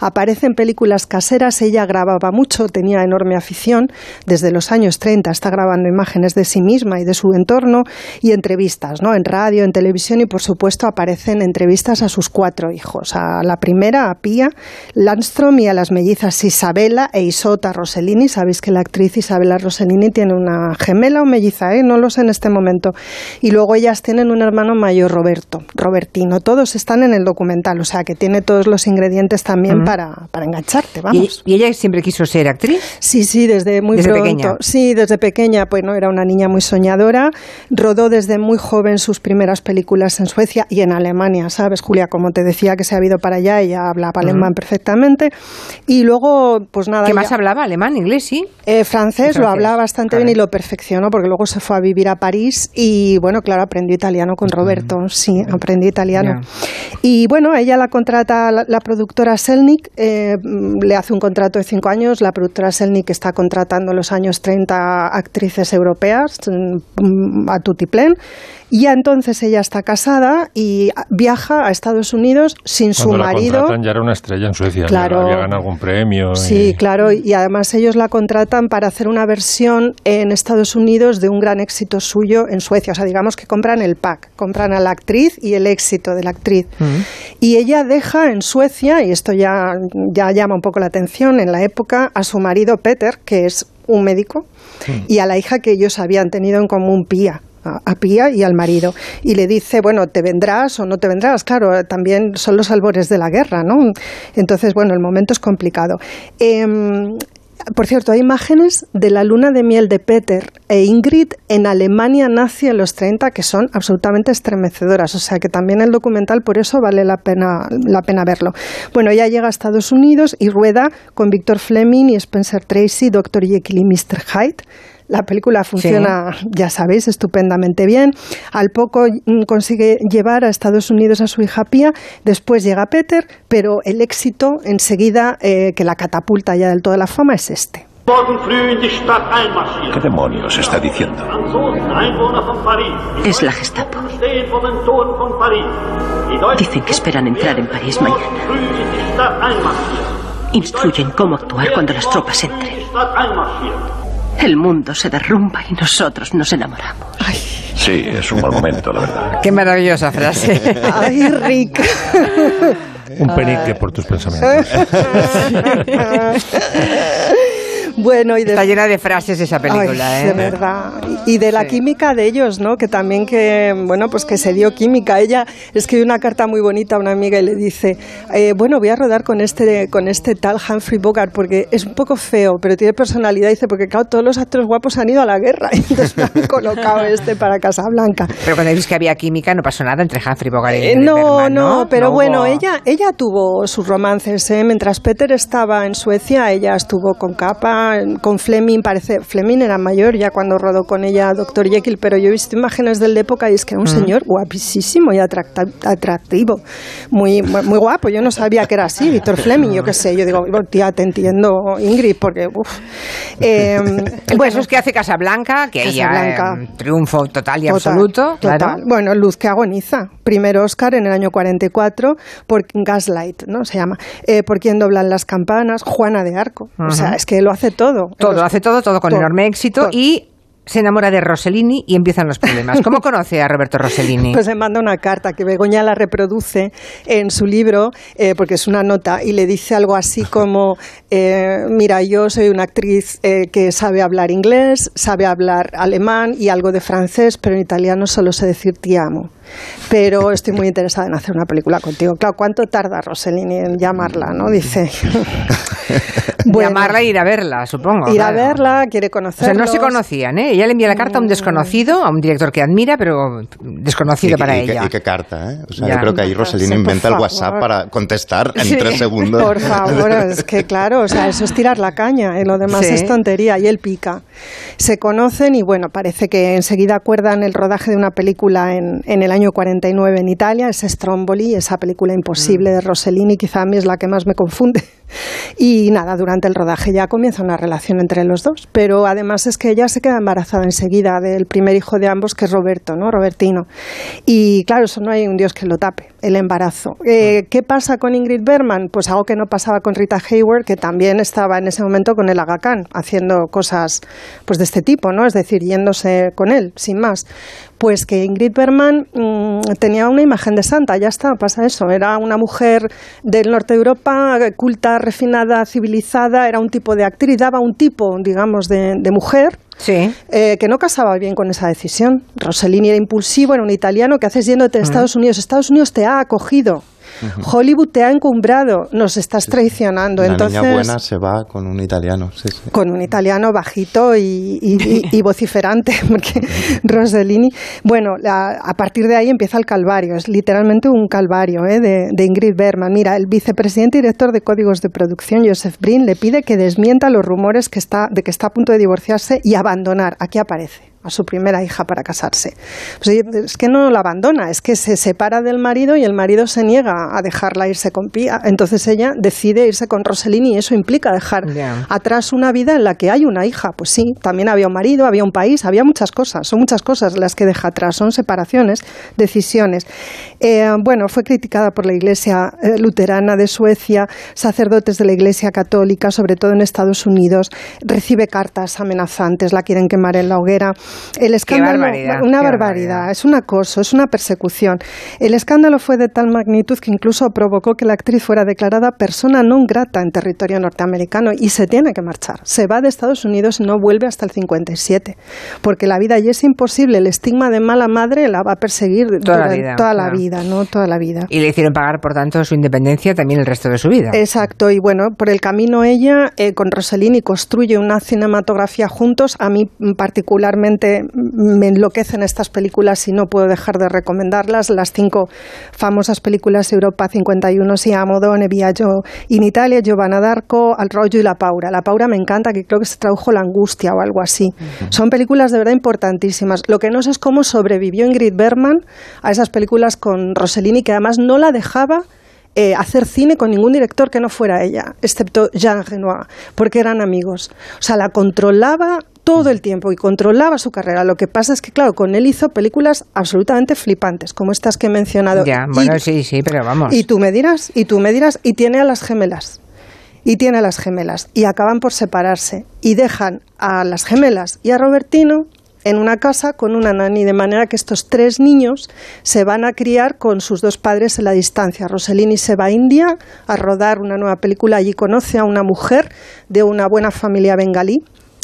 Aparecen películas caseras, ella grababa mucho, tenía enorme afición, desde los años 30 está grabando imágenes de sí misma y de su entorno y entrevistas, ¿no? En radio, en televisión y por supuesto aparecen entrevistas a sus cuatro hijos, a la primera, a Pia Landstrom y a las mellizas Isabela e Isota Rossellini. Sabéis que la actriz Isabela Rossellini tiene una gemela o melliza, ¿eh? No lo sé en este momento. Y luego ellas tienen un hermano mayor, Roberto, Robertino. Todos están en el documental, o sea que tiene todos los ingredientes también para, para engancharte, ¿Y, vamos. y ella siempre quiso ser actriz? Sí, sí, desde muy Desde pronto. pequeña. Sí, desde pequeña, pues no era una niña muy soñadora. Rodó desde muy joven sus primeras películas en Suecia y en Alemania, ¿sabes, Julia? Como te decía que se ha ido para allá, ella hablaba alemán perfectamente. Y luego, pues nada. ¿Qué más ya- hablaba? ¿Alemán, inglés, sí? eh, francés, lo hablaba bastante bien y lo perfeccionó porque luego se fue a vivir a París y bueno, claro, aprendió italiano con Roberto, sí, aprendió italiano. Y bueno, ella la contrata la, la productora Selnik, eh, le hace un contrato de cinco años, la productora Selnik está contratando en los años 30 actrices europeas mm, a tutiplén y ya entonces ella está casada y viaja a Estados Unidos sin su Cuando la marido. contratan ya era una estrella en Suecia, ya Claro. había ganado algún premio. Sí, y- claro, y además ellos la contratan para hacer una versión en Estados Unidos de un gran éxito suyo en Suecia. O sea, digamos que compran el pack, compran a la actriz y el éxito de la actriz. Y ella deja en Suecia, y esto ya, ya llama un poco la atención, en la época, a su marido Peter, que es un médico, y a la hija que ellos habían tenido en común, Pía a Pía y al marido y le dice, bueno, te vendrás o no te vendrás, claro, también son los albores de la guerra, ¿no? Entonces, bueno, el momento es complicado. Em, por cierto, hay imágenes de la luna de miel de Peter e Ingrid en Alemania nazi en los 30 que son absolutamente estremecedoras. O sea que también el documental por eso vale la pena, la pena verlo. Bueno, ella llega a Estados Unidos y rueda con Victor Fleming y Spencer Tracy, Dr. Jekyll y Mr. Hyde. La película funciona, ya sabéis, estupendamente bien. Al poco mm, consigue llevar a Estados Unidos a su hija Pia, después llega Peter, pero el éxito enseguida eh, que la catapulta ya del todo a la fama es este. ¿Qué demonios está diciendo? Es la Gestapo. Dicen que esperan entrar en París mañana. Instruyen cómo actuar cuando las tropas entren. El mundo se derrumba y nosotros nos enamoramos. Sí, es un buen momento, la verdad. Qué maravillosa frase. Ay, Rick. Un penique por tus pensamientos. Bueno, y de- Está llena de frases esa película, Ay, ¿eh? De verdad. Y de la química de ellos, ¿no? Que también que, bueno, pues que se dio química. Ella escribe una carta muy bonita a una amiga y le dice, eh, bueno, voy a rodar con este, con este tal Humphrey Bogart porque es un poco feo, pero tiene personalidad. Dice, porque claro, todos los actores guapos han ido a la guerra. Y entonces me han colocado este para Casablanca. Pero cuando dices que había química, no pasó nada entre Humphrey Bogart y Eh, no, no, pero No bueno, hubo- ella, ella tuvo sus romances. ¿eh? Mientras Peter estaba en Suecia, ella estuvo con Capa con Fleming, parece, Fleming era mayor ya cuando rodó con ella Dr. Jekyll, pero yo he visto imágenes del de época y es que era un Mm. señor guapísimo y atractivo, muy, muy guapo, yo no sabía que era así, Víctor Fleming, yo qué sé, yo digo, tía, te entiendo, Ingrid, porque, uff. Eh, El caso es que hace Casablanca, que ella Casablanca. eh, triunfo total y Total, absoluto, claro. Bueno, Luz que agoniza. Primer Oscar en el año 44 por Gaslight, ¿no? Se llama. Eh, por quien doblan las campanas, Juana de Arco. O sea, es que lo hace todo. Todo, Los- hace todo, todo con todo, enorme éxito todo. y se enamora de Rossellini y empiezan los problemas. ¿Cómo conoce a Roberto Rossellini? Pues le manda una carta que Begoña la reproduce en su libro, eh, porque es una nota, y le dice algo así como, eh, mira, yo soy una actriz eh, que sabe hablar inglés, sabe hablar alemán y algo de francés, pero en italiano solo sé decir ti amo. Pero estoy muy interesada en hacer una película contigo. Claro, ¿cuánto tarda Rossellini en llamarla? ¿no? Dice. Bueno. Llamarla e ir a verla, supongo. Ir a verla, quiere O sea, conocerla. no se conocían, ¿eh? Ella le envía la carta a un desconocido, a un director que admira, pero desconocido Y- para y, ella. y qué carta, ¿eh? O sea, Ya. yo creo que ahí Rossellini inventa el. WhatsApp para contestar en Sí, tres segundos. Por favor, es que claro, o sea, eso es tirar la caña, y lo demás Sí. es tontería y él pica. Se conocen y bueno, parece que enseguida acuerdan el rodaje de una película en, en el año 49 en Italia, es Stromboli, esa película imposible Mm. de Rossellini, quizá a mí es la que más me confunde. Y nada, durante el rodaje ya comienza una relación entre los dos, pero además es que ella se queda embarazada enseguida del primer hijo de ambos, que es Roberto, ¿no? Robertino. Y claro, eso no hay un Dios que lo tape, el embarazo. Eh, ¿Qué pasa con Ingrid Bergman? Pues algo que no pasaba con Rita Hayward, que también estaba en ese momento con el Aga Khan, haciendo cosas pues de este tipo, ¿no? Es decir, yéndose con él, sin más. Pues que Ingrid Bergman mm, tenía una imagen de santa, ya está, pasa eso. Era una mujer del norte de Europa, culta, refinada, civilizada, era un tipo de actriz, daba un tipo, digamos, de, de mujer. Sí. eh, que no casaba bien con esa decisión. Rossellini era impulsivo, era un italiano que haces yéndote a Estados Unidos. Estados Unidos te ha acogido. Hollywood te ha encumbrado. Nos estás traicionando. La Entonces, niña buena se va con un italiano. Sí, sí. con un italiano bajito y, y- y- y vociferante, porque Rossellini. Bueno, la- a partir de ahí empieza el calvario, es literalmente un calvario ¿eh? de, de Ingrid Bergman. Mira, el vicepresidente y director de códigos de producción, Joseph Brin, le pide que desmienta los rumores que está, de que está a punto de divorciarse y abandonar. Aquí aparece a su primera hija para casarse. Pues es que no la abandona, es que se separa del marido y el marido se niega a dejarla irse con Pía. Entonces ella decide irse con Rossellini y eso implica dejar atrás una vida en la que hay una hija. Pues sí, también había un marido, había un país, había muchas cosas. Son muchas cosas las que deja atrás, son separaciones, decisiones. Eh, bueno, fue criticada por la Iglesia eh, Luterana de Suecia, sacerdotes de la Iglesia Católica, sobre todo en Estados Unidos. Recibe cartas amenazantes, la quieren quemar en la hoguera. El escándalo, barbaridad, una qué barbaridad, es un acoso, es una persecución. El escándalo fue de tal magnitud que incluso provocó que la actriz fuera declarada persona non grata en territorio norteamericano y se tiene que marchar. Se va de Estados Unidos y no vuelve hasta el 57, porque la vida allí es imposible. El estigma de mala madre la va a perseguir Toda la vida, toda la claro. vida, ¿no? Toda la vida. Y le hicieron pagar, por tanto, su independencia también el resto de su vida. Exacto, y bueno, por el camino ella eh, con Rossellini construye una cinematografía juntos. A mí particularmente me enloquecen estas películas y no puedo dejar de recomendarlas. Las cinco famosas películas Europa 51, Siamo Donne, Viaggio in Italia, Giovanna d'Arco, Al Rollo y La Paura. La Paura me encanta, que creo que se tradujo La Angustia o algo así. Son películas de verdad importantísimas. Lo que no sé es cómo sobrevivió Ingrid Bergman a esas películas con Rossellini, que además no la dejaba eh, hacer cine con ningún director que no fuera ella, excepto Jean Renoir, porque eran amigos. O sea, la controlaba todo el tiempo y controlaba su carrera. Lo que pasa es que, claro, con él hizo películas absolutamente flipantes, como estas que he mencionado. Ya, Y- bueno, sí, sí, pero vamos. y tú me dirás, y tú me dirás, y tiene a las gemelas. Y tiene a las gemelas. Y acaban por separarse. Y dejan a las gemelas y a Robertino en una casa con una nani, de manera que estos tres niños se van a criar con sus dos padres en la distancia. Rossellini se va a India a rodar una nueva película. Allí conoce a una mujer de una buena familia bengalí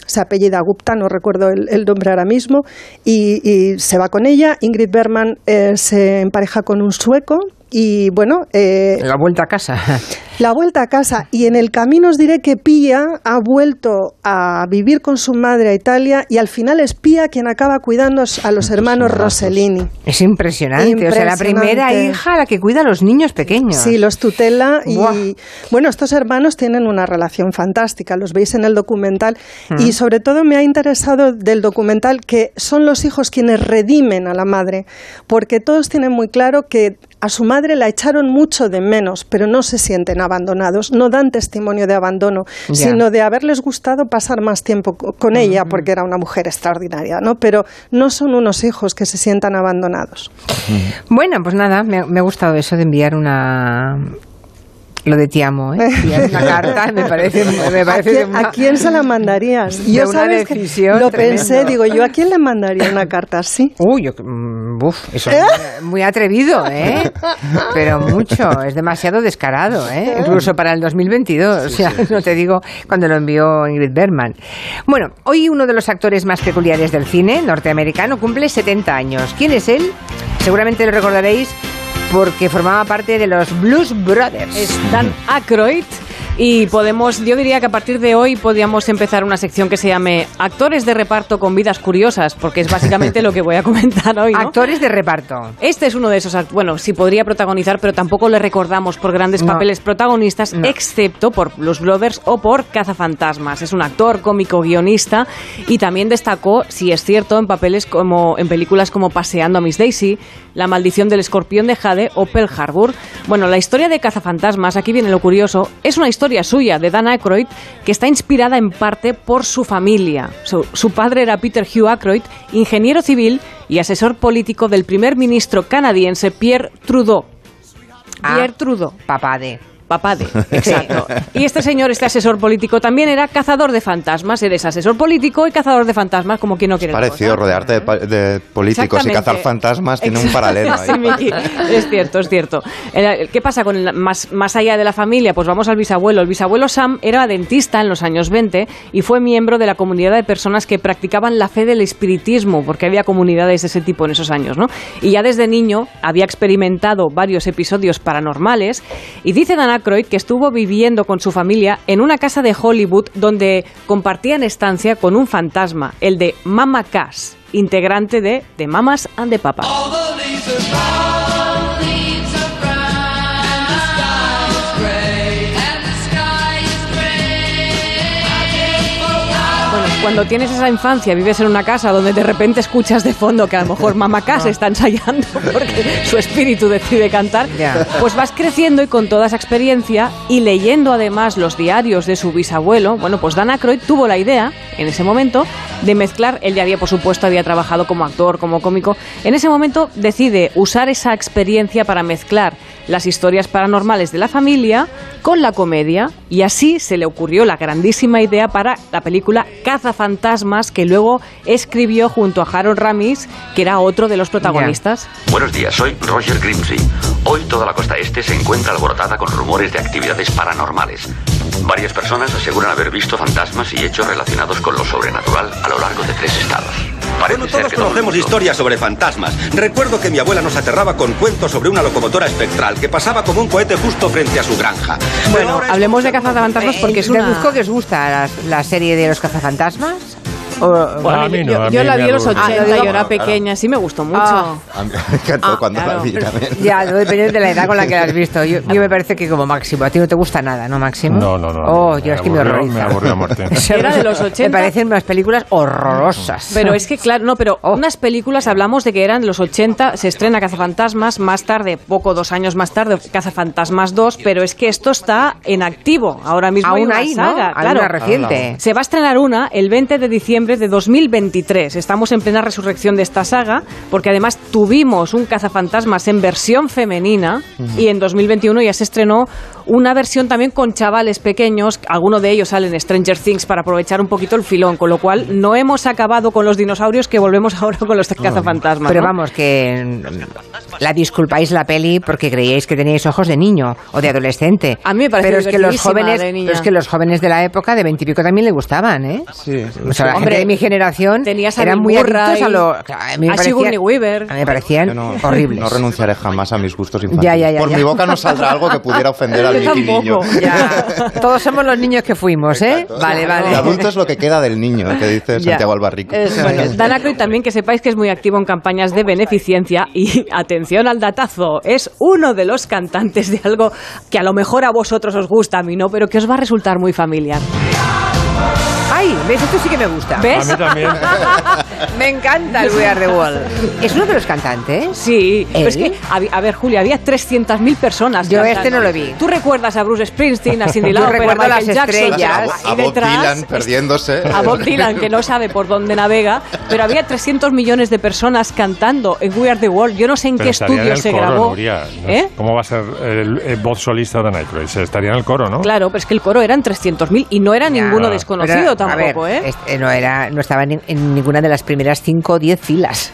se apellida Gupta, no recuerdo el, nombre ahora mismo, y, se va con ella. Ingrid Bergman eh, se empareja con un sueco y bueno... eh, La vuelta a casa. la vuelta a casa. Y en el camino os diré que Pía ha vuelto a vivir con su madre a Italia y al final es Pía quien acaba cuidando a los hermanos Rossellini. Es impresionante. O sea, la primera hija la que cuida a los niños pequeños. Sí, los tutela y Buah. bueno, estos hermanos tienen una relación fantástica, los veis en el documental Mm. y sobre todo me ha interesado del documental que son los hijos quienes redimen a la madre, porque todos tienen muy claro que a su madre la echaron mucho de menos, pero no se sienten abandonados, no dan testimonio de abandono, sino de haberles gustado pasar más tiempo co- con ella porque era una mujer extraordinaria, ¿no? Pero no son unos hijos que se sientan abandonados. Bueno, pues nada, me, me ha gustado eso de enviar una... Lo de te amo, ¿eh? Enviar una carta me parece... Me ¿A parece quién, una- a quién se la mandarías? De Yo una sabes que lo tremendo. pensé, digo, yo a quién le mandaría una carta así. Uy, yo, mm, uf, eso es muy, atrevido, ¿eh? Pero mucho, es demasiado descarado, ¿eh? Incluso para el 2022, o sea, no te digo cuando lo envió Ingrid Bergman. Bueno, hoy uno de los actores más peculiares del cine norteamericano cumple 70 años. ¿Quién es él? Seguramente lo recordaréis porque formaba parte de los Blues Brothers. Es Dan Aykroyd. Y podemos, yo diría que a partir de hoy podríamos empezar una sección que se llame Actores de reparto con vidas curiosas, porque es básicamente lo que voy a comentar hoy. ¿no? Actores de reparto. Este es uno de esos, bueno, sí podría protagonizar, pero tampoco le recordamos por grandes No. papeles protagonistas, excepto por Los Brothers o por Cazafantasmas. Es un actor, cómico, guionista y también destacó, si es cierto, en papeles como en películas como Paseando a Miss Daisy, La maldición del escorpión de Jade o Pearl Harbor. Bueno, la historia de Cazafantasmas, aquí viene lo curioso, es una historia suya de Dan Aykroyd que está inspirada en parte por su familia. Su, su padre era Peter Hugh Aykroyd, ingeniero civil y asesor político del primer ministro canadiense Pierre Trudeau. Pierre Trudeau. Papá de. Papá de, exacto. Y este señor, este asesor político, también era cazador de fantasmas. Eres asesor político y cazador de fantasmas, como quien no quiere la Parecido cosa. rodearte de, de políticos y cazar fantasmas tiene un paralelo ahí. Sí, Miki, es cierto, es cierto. ¿Qué pasa con el- más, más allá de la familia? Pues vamos al bisabuelo. El bisabuelo Sam era dentista en los años 20 y fue miembro de la comunidad de personas que practicaban la fe del espiritismo, porque había comunidades de ese tipo en esos años, ¿no? Y ya desde niño había experimentado varios episodios paranormales y dice Dan Que estuvo viviendo con su familia en una casa de Hollywood donde compartían estancia con un fantasma, el de Mama Cass, integrante de The Mamas and the Papas. Cuando tienes esa infancia, vives en una casa donde de repente escuchas de fondo que a lo mejor Mamá Casa está ensayando porque su espíritu decide cantar, pues vas creciendo y con toda esa experiencia y leyendo además los diarios de su bisabuelo, bueno, pues Dan Aykroyd tuvo la idea en ese momento de mezclar, él ya había por supuesto había trabajado como actor, como cómico, en ese momento decide usar esa experiencia para mezclar las historias paranormales de la familia con la comedia y así se le ocurrió la grandísima idea para la película Cazafantasmas que luego escribió junto a Harold Ramis, que era otro de los protagonistas. Buenos días, soy Roger Grimsey. Hoy toda la costa este se encuentra alborotada con rumores de actividades paranormales. Varias personas aseguran haber visto fantasmas y hechos relacionados con lo sobrenatural a lo largo de tres estados. Parece Bueno, todos todo conocemos historias sobre fantasmas. Recuerdo que mi abuela nos aterraba con cuentos sobre una locomotora espectral que pasaba como un cohete justo frente a su granja. Bueno, hablemos de Cazafantasmas porque es una... ¿Deduzco que os gusta la, la serie de los cazafantasmas? O- Bueno, a mí no, yo a yo mí la me vi en los aburre. 80, Ah, yo era Claro. pequeña, sí me gustó mucho. Ah. A mí me encantó cuando claro. la vi también. Ya, no depende de la edad con la que la has visto. Yo, yo me parece que como Máximo. A ti no te gusta nada, ¿no, Máximo? No, no, no. Oh, Me yo es que me horroriza. me aburrió a muerte. Era de los 80. Me parecen unas películas horrorosas. Pero es que, claro, no, pero Oh. unas películas hablamos de que eran de los 80, se estrena Cazafantasmas, más tarde, poco, dos años más tarde, Cazafantasmas 2, pero es que esto está en activo. Ahora mismo hay Aún una hay, ¿no? saga, Hay claro. una reciente. Se va a estrenar una el 20 de diciembre de 2023. Estamos en plena resurrección de esta saga, porque además tuvimos un Cazafantasmas en versión femenina y en 2021 ya se estrenó una versión también con chavales pequeños, alguno de ellos sale en Stranger Things para aprovechar un poquito el filón, con lo cual no hemos acabado con los dinosaurios que volvemos ahora con los cazafantasmas. Pero ¿no? vamos, que la disculpáis la peli porque creíais que teníais ojos de niño o de adolescente. A mí me parece pero es que los jóvenes, de niña. pero es que los jóvenes de la época de veintipico también le gustaban, ¿eh? Sí. O sea, la Hombre, gente de mi generación tenías a eran muy adictos a lo a mí me a parecía- Weaver. A mí me parecían no, horribles. No renunciaré jamás a mis gustos infantiles. Ya, ya, ya, Por ya. mi boca no saldrá algo que pudiera ofender al Yo tampoco, niño. ya. Todos somos los niños que fuimos, ¿eh? Vale, vale. El adulto es lo que queda del niño, que dice. Santiago Albarrico. Bueno, Dan Aykroyd también que sepáis que es muy activo en campañas de beneficencia y atención al datazo, es uno de los cantantes de algo que a lo mejor a vosotros os gusta, a mí no, pero que os va a resultar muy familiar. ¿Ves? Esto sí que me gusta. ¿Ves? A mí también. me encanta el We Are the Wall. ¿Es uno de los cantantes? Sí, pero es que, a, a ver, Julia, había 300.000 personas. Yo cantando. este no lo vi. ¿Tú recuerdas a Bruce Springsteen, a Cindy Lauper, a recuerdo Michael las Jackson? estrellas. A, Bob detrás Dylan perdiéndose. a Bob Dylan, que no sabe por dónde navega, pero había 300 millones de personas cantando en We Are the World. Yo no sé en Pero qué estudio en el se coro, grabó. Nuria. No ¿Eh? ¿Cómo va a ser el, el voz solista de Nightcrawler? Estaría en el coro, ¿no? Claro, pero es que el coro eran 300.000 y no era ninguno desconocido Pero, a ver, ¿eh? este no, era, no estaba en, en ninguna de las primeras 5 o 10 filas.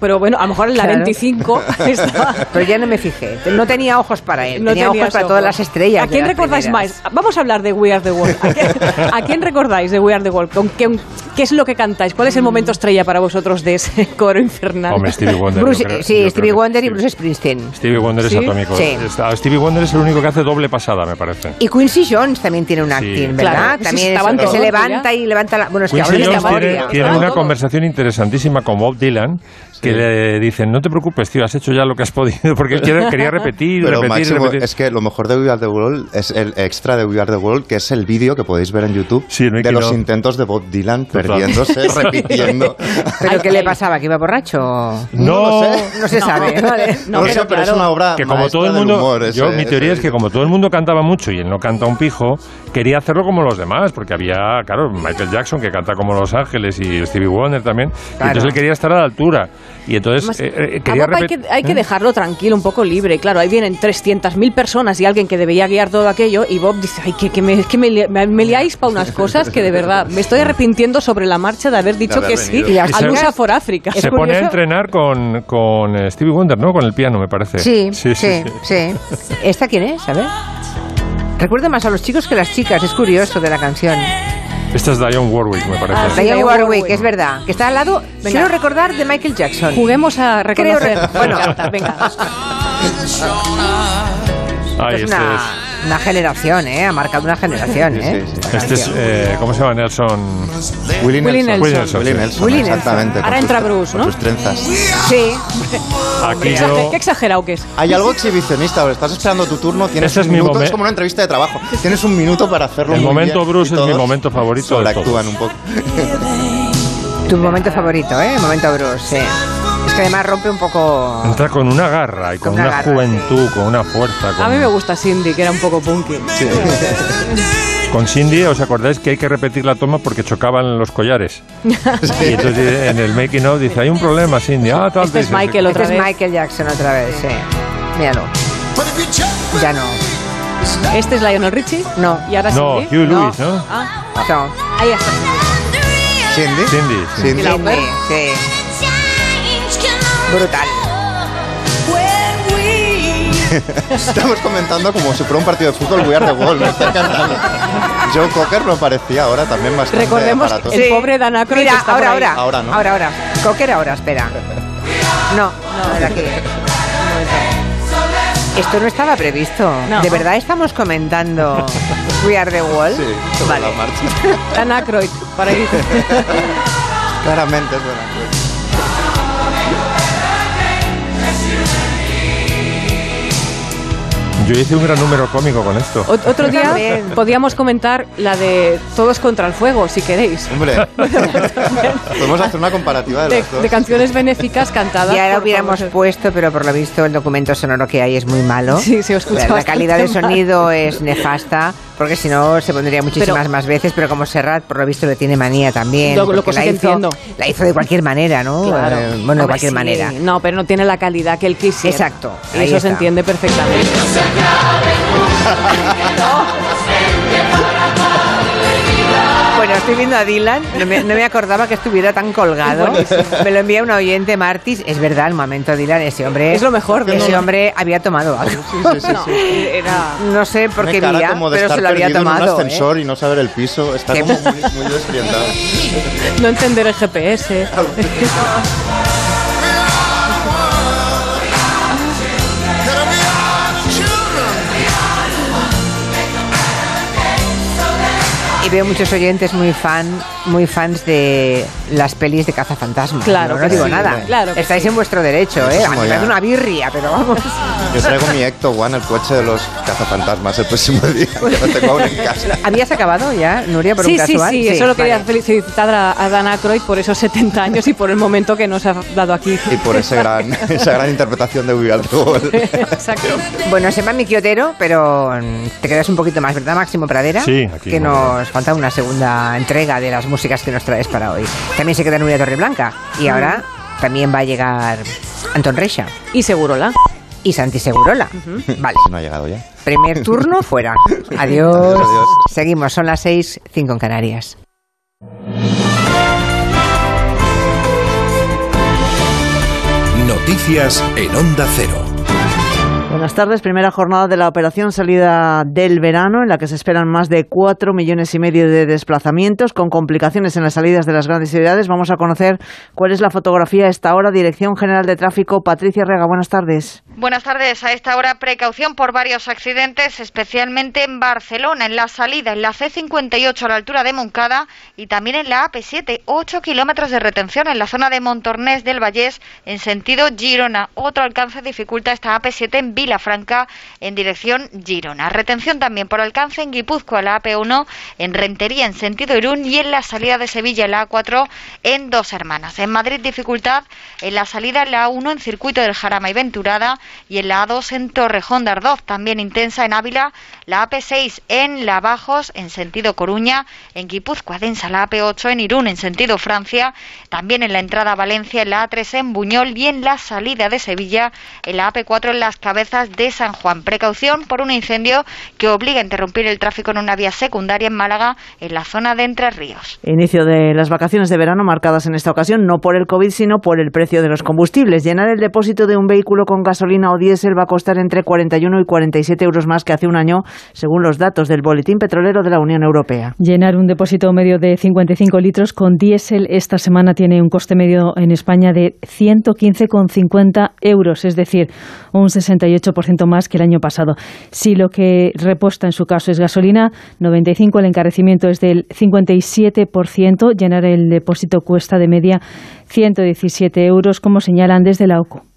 Pero bueno, a lo mejor en la Claro. 25 estaba... Pero ya no me fijé. No tenía ojos para él. No tenía ojos para ojos. todas las estrellas. ¿A quién recordáis primeras. más? Vamos a hablar de We Are the World. ¿A quién, a quién recordáis de We Are the World? ¿Con qué, qué es lo que cantáis? ¿Cuál es el momento estrella para vosotros de ese coro infernal? Hombre, Stevie Wonder. Bruce- creo- sí, Stevie que Wonder y Bruce Springsteen. Stevie Wonder ¿Sí? es atómico. Sí. Stevie Wonder es el único que hace doble pasada, me parece. Y Quincy Jones también tiene un acting, ¿verdad? Claro, también es que se levanta ya. y levanta la... Bueno, es que Quincy ahora Jones esta tiene, tiene una conversación interesantísima con Bob Dylan que le dicen, no te preocupes, tío, has hecho ya lo que has podido, porque él quiere- quería repetir, Pero repetir, máximo, repetir. es que lo mejor de We Are the World es el extra de We Are the World, que es el vídeo que podéis ver en YouTube Sí, de los intentos de Bob Dylan perdiéndose, repitiendo. ¿Pero qué le pasaba? ¿Que iba borracho? No, No lo sé. No se sabe. Vale. No, lo sé, pero es una obra que como todo el mundo, humor, yo mi teoría ese es que como todo el mundo cantaba mucho y él no canta un pijo, quería hacerlo como los demás, porque había, claro, Michael Jackson que canta como Los Ángeles y Stevie Wonder también, y entonces él quería estar a la altura y entonces Además, eh, eh, quería hay que, hay que dejarlo tranquilo, un poco libre. Claro, ahí vienen 300.000 personas y alguien que debería guiar todo aquello. Y Bob dice: Ay, que, que me, que me, me- me liáis para unas cosas que de verdad me estoy arrepintiendo sobre la marcha de haber dicho haber que sí venido. Y a se- Lusa for África. Se pone a entrenar con, con eh, Stevie Wonder, ¿no? Con el piano, me parece. Sí, sí, sí, ¿Esta quién es? A ver. Recuerda más a los chicos que a las chicas, es curioso de la canción. Esta es Dionne Warwick, me parece. Ah, Warwick, es verdad, que está al lado, Venga. quiero recordar, de Michael Jackson. Juguemos a reconocer. Creo- bueno. Venga. Ahí es este una, generación, ¿eh? Ha marcado una generación, ¿eh? Este es, eh, ¿cómo se llama? Nelson. Willie Nelson. Nelson. Willie Nelson, Willie. Nelson, Willie exactamente. Ahora con entra sus- Bruce, con ¿no? sus trenzas. Sí. Aquí Qué yo. exager- Qué exagerado que es. Hay algo exhibicionista, ahora estás esperando tu turno, tienes Ese es un mi minuto, momen- es como una entrevista de trabajo. Tienes un minuto para hacerlo El muy momento bien, Bruce es mi momento favorito de todos. un poco. Tu momento favorito, ¿eh? Momento Bruce, sí. Es que además rompe un poco... Entra con una garra y con, Con una una, garra, juventud, con una fuerza. Con, A mí me gusta Cindy, que era un poco punky. con Cindy, ¿os acordáis que hay que repetir la toma porque chocaban los collares? Y entonces en el making of dice, hay un problema, Cindy. Ah, tal, Este es Michael otra Este es vez. Michael Jackson otra vez, sí. Míralo. Ya no. Este es Lionel Richie. No. Y ahora No, Cindy. Hugh Lewis, ¿no? Ah, No. ahí está. Cindy. Cindy. sí. Cindy. Cindy, sí. Brutal. Estamos comentando como si fuera un partido de fútbol We Are the World, me está encantando. Joe Cocker me parecía ahora también bastante Recordemos aparatoso. el pobre Dan Aykroyd Mira, está ahora, ahora. Ahora, ¿no? Ahora, ahora. Cocker ahora, espera. No, no, era aquí. Esto no estaba previsto. No. ¿De verdad estamos comentando We Are the Wall? Sí, sobre la marcha. Dan Aykroyd, por ahí. Claramente es buena. Yo hice un gran número cómico con esto. Ot- Otro día También. podíamos comentar la de Todos contra el Fuego, si queréis. Hombre, podemos hacer una comparativa de De, las dos. de canciones benéficas cantadas. Ya lo hubiéramos famosos. puesto, pero por lo visto el documento sonoro que hay es muy malo. Sí, se escucha La, la calidad de mal. sonido es nefasta, porque si no se pondría muchísimas Pero- más veces, pero como Serrat por lo visto le tiene manía también. Lo- lo cosa la que hizo, entiendo. La hizo de cualquier manera, ¿no? Claro. Eh, bueno, de cualquier sí. manera. No, pero no tiene la calidad que él quisiera. Exacto, eso se está. entiende perfectamente. Bueno, estoy viendo a Dylan, no me, no me acordaba que estuviera tan colgado. Me lo envía un oyente, Martis. Es verdad, el momento Dylan, ese hombre... Es lo mejor. Ese No. hombre había tomado algo. No, era... No sé por qué cara vía, como de pero estar se lo había perdido en tomado. un ¿eh? ascensor y no saber el piso. Está Qué- como muy, muy desorientado. No entender el GPS. Y veo muchos oyentes muy fan, muy fans de las pelis de cazafantasmas. Claro no, no digo sí, nada. Claro Estáis sí. en vuestro derecho, ¿eh? Ya. hace una birria, pero vamos. Yo traigo mi Ecto One, el coche de los cazafantasmas, el próximo día. Que lo tengo aún en casa. ¿Habías acabado ya, Nuria, por Sí, un sí, casual? sí, eso lo quería vale. felicitar a, a Dan Aykroyd por esos 70 años y por el momento que nos ha dado aquí. Y por ese gran, esa gran interpretación de World. Exacto. Bueno, se va mi quiotero, pero te quedas un poquito más, ¿verdad, Máximo Pradera? Sí, aquí Que nos falta una segunda entrega de las músicas que nos traes para hoy. También se queda Nuria Torreblanca. Y ahora también va a llegar Anton Reixa. Y Segurola. Y Santi Segurola. Vale. No ha llegado ya. Primer turno fuera. Adiós. Adiós, adiós. Seguimos, son las seis, cinco en Canarias. Noticias en Onda Cero. Buenas tardes. Primera jornada de la operación salida del verano, en la que se esperan más de cuatro millones y medio de desplazamientos, con complicaciones en las salidas de las grandes ciudades. Vamos a conocer cuál es la fotografía a esta hora. Dirección General de Tráfico, Patricia Rega. Buenas tardes. Buenas tardes. A esta hora, precaución por varios accidentes, especialmente en Barcelona, en la salida, en la C58 a la altura de Moncada y también en la AP7, 8 kilómetros de retención en la zona de Montornés del Vallés en sentido Girona. Otro alcance dificulta esta AP7 en Vilafranca en dirección Girona. Retención también por alcance en Guipúzcoa, la AP1 en Rentería en sentido Irún y en la salida de Sevilla, la A4 en Dos Hermanas. En Madrid, dificultad en la salida la A1 en Circuito del Jarama y Venturada y en la A2 en Torrejón de Ardoz, también intensa en Ávila, la AP6 en La Bajos en sentido Coruña, en Guipúzcoa densa la AP8 en Irún en sentido Francia, también en la entrada a Valencia en la A3 en Buñol y en la salida de Sevilla en la AP4 en las cabezas de San Juan. Precaución por un incendio que obliga a interrumpir el tráfico en una vía secundaria en Málaga en la zona de Entre Ríos. Inicio de las vacaciones de verano marcadas en esta ocasión no por el COVID, sino por el precio de los combustibles. Llenar el depósito de un vehículo con gasolina o diésel va a costar entre 41 y 47 euros más que hace un año, según los datos del Boletín Petrolero de la Unión Europea. Llenar un depósito medio de 55 litros con diésel esta semana tiene un coste medio en España de 115,50 euros, es decir, un 68% más que el año pasado. Si lo que reposta en su caso es gasolina, 95 el encarecimiento es del 57%. Llenar el depósito cuesta de media 117 euros, como señalan desde la OCU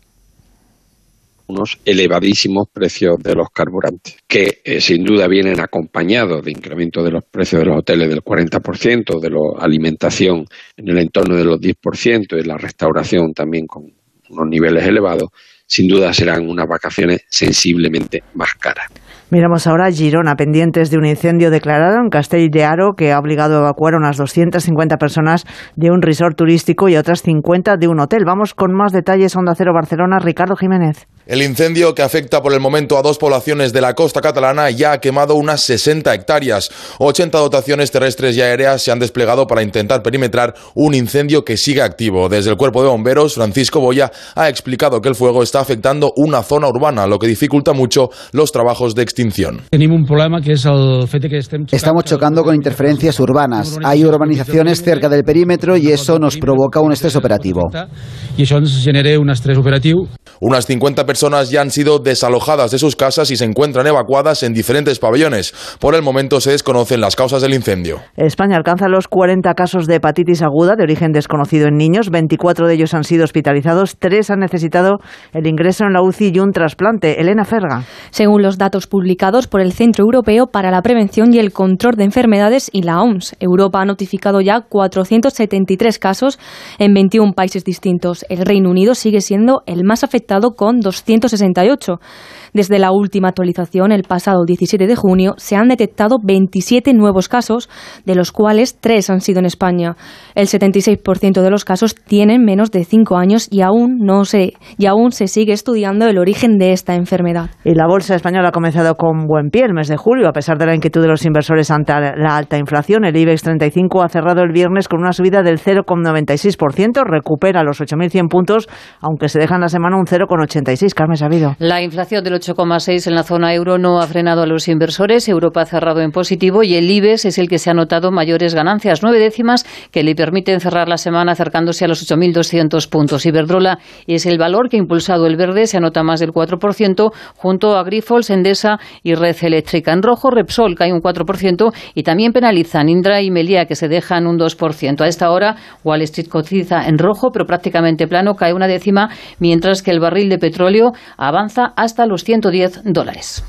unos elevadísimos precios de los carburantes, que eh, sin duda vienen acompañados de incremento de los precios de los hoteles del 40%, de la alimentación en el entorno de los 10% y la restauración también con unos niveles elevados, sin duda serán unas vacaciones sensiblemente más caras. Miramos ahora Girona, pendientes de un incendio declarado en Castell de Aro que ha obligado a evacuar a unas 250 personas de un resort turístico y a otras 50 de un hotel. Vamos con más detalles. Onda Cero Barcelona, Ricardo Jiménez. El incendio, que afecta por el momento a dos poblaciones de la costa catalana, ya ha quemado unas 60 hectáreas. 80 dotaciones terrestres y aéreas se han desplegado para intentar perimetrar un incendio que sigue activo. Desde el cuerpo de bomberos, Francisco Boya ha explicado que el fuego está afectando una zona urbana, lo que dificulta mucho los trabajos de extinción. Tenim un problema que és el fet que estem Estamos chocando con interferencias urbanas. Hay urbanizaciones cerca del perímetro y eso nos provoca un estrés operativo. i això ens genera un estrès operatiu. Unas 50 personas ya han sido desalojadas de sus casas y se encuentran evacuadas en diferentes pabellones. Por el momento se desconocen las causas del incendio. España alcanza los 40 casos de hepatitis aguda de origen desconocido en niños. 24 de ellos han sido hospitalizados. Tres han necesitado el ingreso en la UCI y un trasplante. Elena Ferga. Según los datos publicados por el Centro Europeo para la Prevención y el Control de Enfermedades y la OMS, Europa ha notificado ya 473 casos en 21 países distintos. El Reino Unido sigue siendo el más afectado con 268. Desde la última actualización, el pasado 17 de junio, se han detectado 27 nuevos casos, de los cuales 3 han sido en España. El 76% de los casos tienen menos de 5 años y aún, no se, y aún se sigue estudiando el origen de esta enfermedad. Y la bolsa española ha comenzado con buen pie el mes de julio, a pesar de la inquietud de los inversores ante la alta inflación. El IBEX 35 ha cerrado el viernes con una subida del 0,96%, recupera los 8.100 puntos, aunque se deja en la semana un 0,86. Carmen Sabido. La inflación del 8,6 en la zona euro no ha frenado a los inversores. Europa ha cerrado en positivo y el IBEX es el que se ha notado mayores ganancias, nueve décimas que le permiten cerrar la semana acercándose a los 8.200 puntos. Iberdrola es el valor que ha impulsado el verde, se anota más del 4%, junto a Grifols, Endesa y Red Eléctrica. En rojo, Repsol cae un 4% y también penalizan Indra y Melia, que se dejan un 2%. A esta hora, Wall Street cotiza en rojo, pero prácticamente plano, cae una décima, mientras que el barril de petróleo avanza hasta los 110 dólares.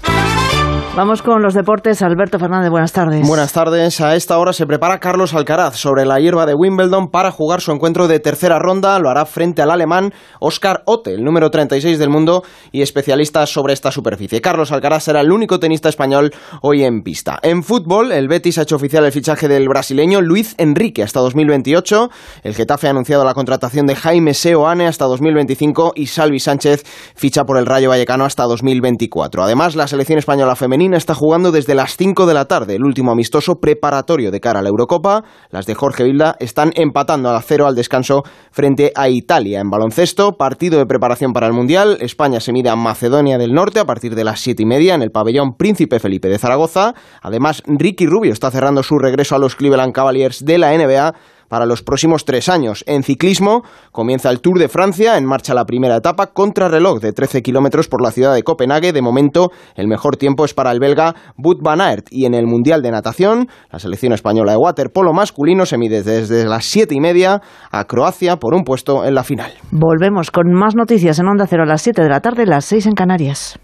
Vamos con los deportes. Alberto Fernández, buenas tardes. Buenas tardes. A esta hora se prepara Carlos Alcaraz sobre la hierba de Wimbledon para jugar su encuentro de tercera ronda. Lo hará frente al alemán Oscar Otte, el número 36 del mundo y especialista sobre esta superficie. Carlos Alcaraz será el único tenista español hoy en pista. En fútbol, el Betis ha hecho oficial el fichaje del brasileño Luis Enrique hasta 2028. El Getafe ha anunciado la contratación de Jaime Seoane hasta 2025 y Salvi Sánchez ficha por el Rayo Vallecano hasta 2024. Además, la selección española femenina está jugando desde las 5 de la tarde, el último amistoso preparatorio de cara a la Eurocopa. Las de Jorge Vilda están empatando a cero al descanso frente a Italia. En baloncesto, partido de preparación para el Mundial. España se mide a Macedonia del Norte a partir de las 7 y media en el pabellón Príncipe Felipe de Zaragoza. Además, Ricky Rubio está cerrando su regreso a los Cleveland Cavaliers de la NBA para los próximos tres años. En ciclismo comienza el Tour de Francia, en marcha la primera etapa, contrarreloj de 13 kilómetros por la ciudad de Copenhague. De momento, el mejor tiempo es para el belga Wout van Aert. Y en el Mundial de Natación, la selección española de waterpolo masculino se mide desde las siete y media a Croacia por un puesto en la final. Volvemos con más noticias en Onda Cero a las 7 de la tarde, las 6 en Canarias.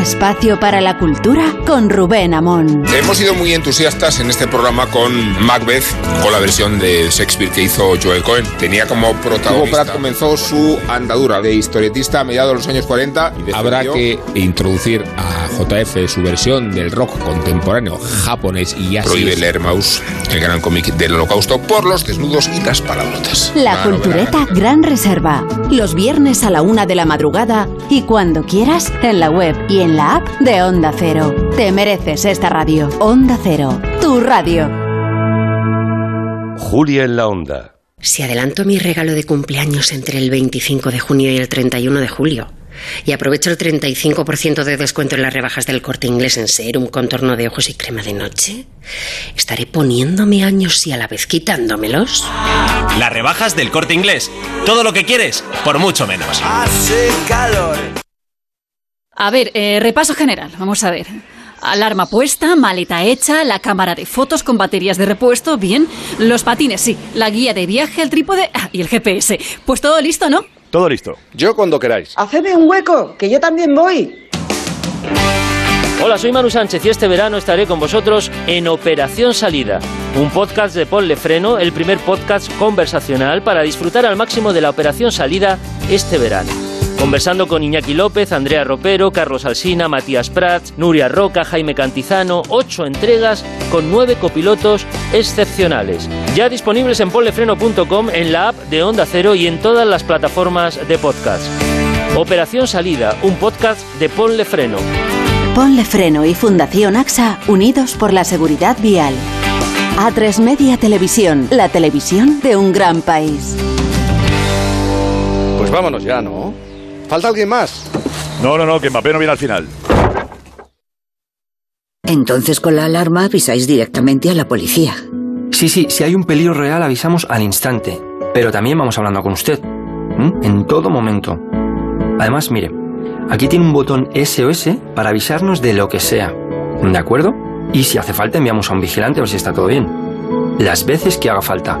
Espacio para la cultura con Rubén Amón. Hemos sido muy entusiastas en este programa con Macbeth, con la versión de Shakespeare que hizo Joel Cohen. Tenía como protagonista. Hugo Pratt comenzó su andadura de historietista a mediados de los años 40. Y Habrá que introducir a JF su versión del rock contemporáneo japonés y así. Prohíbe leer Maus, el gran cómic del holocausto, por los desnudos y las palabrotas. La cultureta Gran Reserva. Los viernes a la una de la madrugada y cuando quieras en la web y en la app de Onda Cero. Te mereces esta radio. Onda Cero, tu radio. Julia en la Onda. Si adelanto mi regalo de cumpleaños entre el 25 de junio y el 31 de julio, y aprovecho el 35% de descuento en las rebajas del corte inglés en serum, contorno de ojos y crema de noche, estaré poniéndome años y a la vez quitándomelos. Las rebajas del corte inglés. Todo lo que quieres, por mucho menos. Hace calor. A ver, eh, repaso general. Vamos a ver. Alarma puesta, maleta hecha, la cámara de fotos con baterías de repuesto, bien. Los patines, sí. La guía de viaje, el trípode ah, y el GPS. Pues todo listo, ¿no? Todo listo. Yo cuando queráis. Hacedme un hueco, que yo también voy. Hola, soy Manu Sánchez y este verano estaré con vosotros en Operación Salida, un podcast de Ponle Freno, el primer podcast conversacional para disfrutar al máximo de la Operación Salida este verano. Conversando con Iñaki López, Andrea Ropero, Carlos Alsina, Matías Prats, Nuria Roca, Jaime Cantizano, ocho entregas con nueve copilotos excepcionales. Ya disponibles en ponlefreno.com, en la app de Onda Cero y en todas las plataformas de podcast. Operación Salida, un podcast de Ponle Freno. Ponle Freno y Fundación AXA unidos por la seguridad vial. A3 Media Televisión, la televisión de un gran país. Pues vámonos ya, ¿no? ¿Falta alguien más? No, no, no, que Mbappé no viene al final. Entonces con la alarma avisáis directamente a la policía. Sí, sí, si hay un peligro real avisamos al instante. Pero también vamos hablando con usted. En todo momento. Además, mire, aquí tiene un botón SOS para avisarnos de lo que sea. ¿De acuerdo? Y si hace falta enviamos a un vigilante a ver si está todo bien. Las veces que haga falta.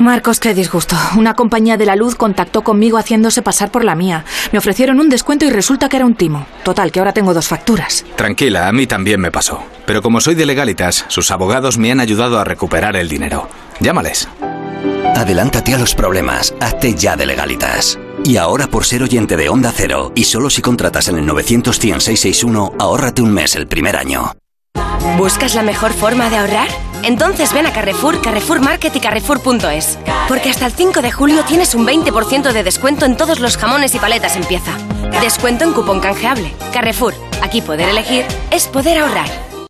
Marcos, qué disgusto. Una compañía de la luz contactó conmigo haciéndose pasar por la mía. Me ofrecieron un descuento y resulta que era un timo. Total, que ahora tengo dos facturas. Tranquila, a mí también me pasó. Pero como soy de legalitas, sus abogados me han ayudado a recuperar el dinero. Llámales. Adelántate a los problemas. Hazte ya de legalitas. Y ahora por ser oyente de Onda Cero, y solo si contratas en el 900 661 ahórrate un mes el primer año. ¿Buscas la mejor forma de ahorrar? Entonces ven a Carrefour, Carrefour Market y Carrefour.es. Porque hasta el 5 de julio tienes un 20% de descuento en todos los jamones y paletas en pieza. Descuento en cupón canjeable. Carrefour, aquí poder elegir es poder ahorrar.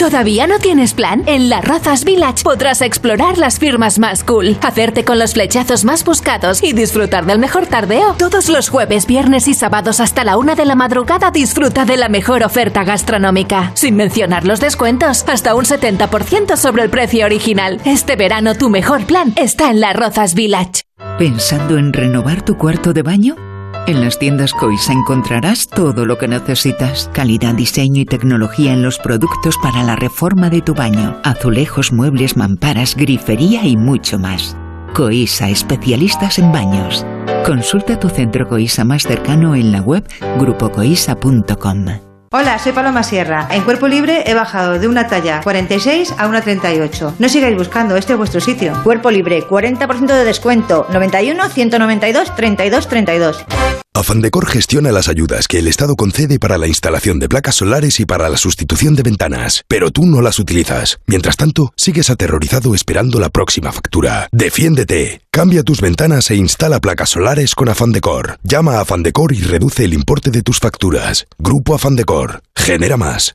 ¿Todavía no tienes plan? En Las Rozas Village podrás explorar las firmas más cool, hacerte con los flechazos más buscados y disfrutar del mejor tardeo. Todos los jueves, viernes y sábados hasta la una de la madrugada disfruta de la mejor oferta gastronómica. Sin mencionar los descuentos, hasta un 70% sobre el precio original. Este verano tu mejor plan está en Las Rozas Village. ¿Pensando en renovar tu cuarto de baño? En las tiendas Coisa encontrarás todo lo que necesitas. Calidad, diseño y tecnología en los productos para la reforma de tu baño. Azulejos, muebles, mamparas, grifería y mucho más. Coisa, especialistas en baños. Consulta tu centro Coisa más cercano en la web grupocoisa.com. Hola, soy Paloma Sierra. En Cuerpo Libre he bajado de una talla 46 a una 38. No sigáis buscando, este es vuestro sitio. Cuerpo Libre, 40% de descuento. 91 192 32 32. Afandecor gestiona las ayudas que el Estado concede para la instalación de placas solares y para la sustitución de ventanas, pero tú no las utilizas. Mientras tanto, sigues aterrorizado esperando la próxima factura. Defiéndete. Cambia tus ventanas e instala placas solares con Afandecor. Llama a Afandecor y reduce el importe de tus facturas. Grupo Afandecor. Genera más.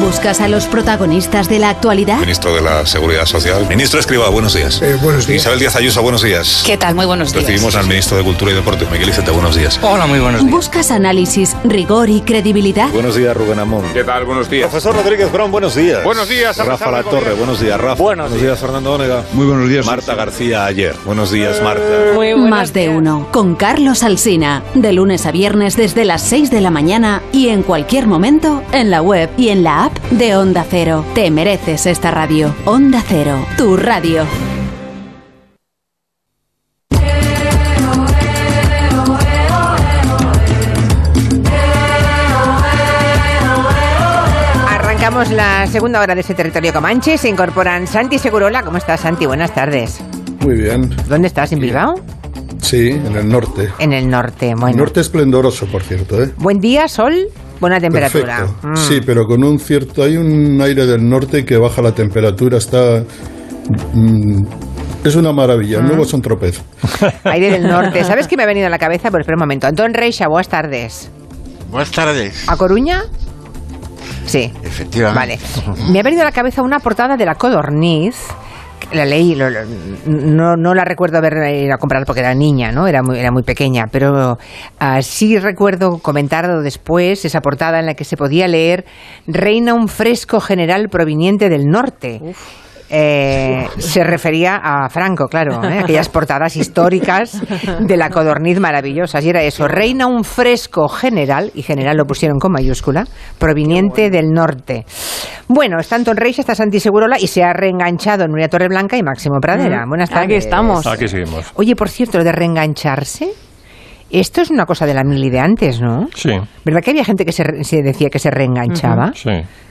¿Buscas a los protagonistas de la actualidad? Ministro de la Seguridad Social. Ministro Escriba, buenos días. Eh, buenos días. Isabel Díaz Ayuso, buenos días. ¿Qué tal? Muy buenos días. Recibimos al ministro de Cultura y Deporte, Miguel Iceta, buenos días. Hola, muy buenos días. ¿Buscas análisis, rigor y credibilidad? Buenos días, Rubén Amón. ¿Qué tal? Buenos días. Profesor Rodríguez Brown, buenos días. Buenos días, Rafa La Torre, buenos días, Rafa. Buenos, días. Fernando Onega. Muy buenos días. Marta García ayer. Buenos días, Marta. Muy Más de uno, con Carlos Alsina, de lunes a viernes desde las 6 de la mañana y en cualquier momento en la web y en la app de Onda Cero. Te mereces esta radio. Onda Cero, tu radio. Arrancamos la segunda hora de ese territorio Comanche. Se incorporan Santi Segurola. ¿Cómo estás, Santi? Buenas tardes. Muy bien. ¿Dónde estás? ¿En Bilbao? Sí, en el norte. En el norte, bueno. Norte esplendoroso, por cierto, ¿eh? Buen día, sol, buena temperatura. Mm. Sí, pero con un cierto... Hay un aire del norte que baja la temperatura, está... mm, es una maravilla, Mm. nuevo son tropez. Aire del norte. ¿Sabes qué me ha venido a la cabeza? Pues espera un momento. Antón Reixa, buenas tardes. Buenas tardes. ¿A Coruña? Sí. Efectivamente. Vale. Me ha venido a la cabeza una portada de la Codorniz la ley, lo- lo- no, no la recuerdo haber ido a comprar porque era niña, ¿no? Era muy, era muy pequeña, pero ah, sí recuerdo comentarlo después, esa portada en la que se podía leer Reina un fresco general proveniente del norte. Eh, se refería a Franco, claro, ¿eh? aquellas portadas históricas de la codorniz maravillosas. Y era eso, reina un fresco general, y general lo pusieron con mayúscula, proveniente del norte. Bueno, está Anton Reis, está Santi Segurola y se ha reenganchado Nuria Torreblanca y Máximo Pradera. Mm, Buenas aquí tardes. estamos. Aquí seguimos. Oye, por cierto, lo de reengancharse, esto es una cosa de la mili de antes, ¿no? Sí. ¿Verdad que había gente que se, re- se decía que se reenganchaba? Sí.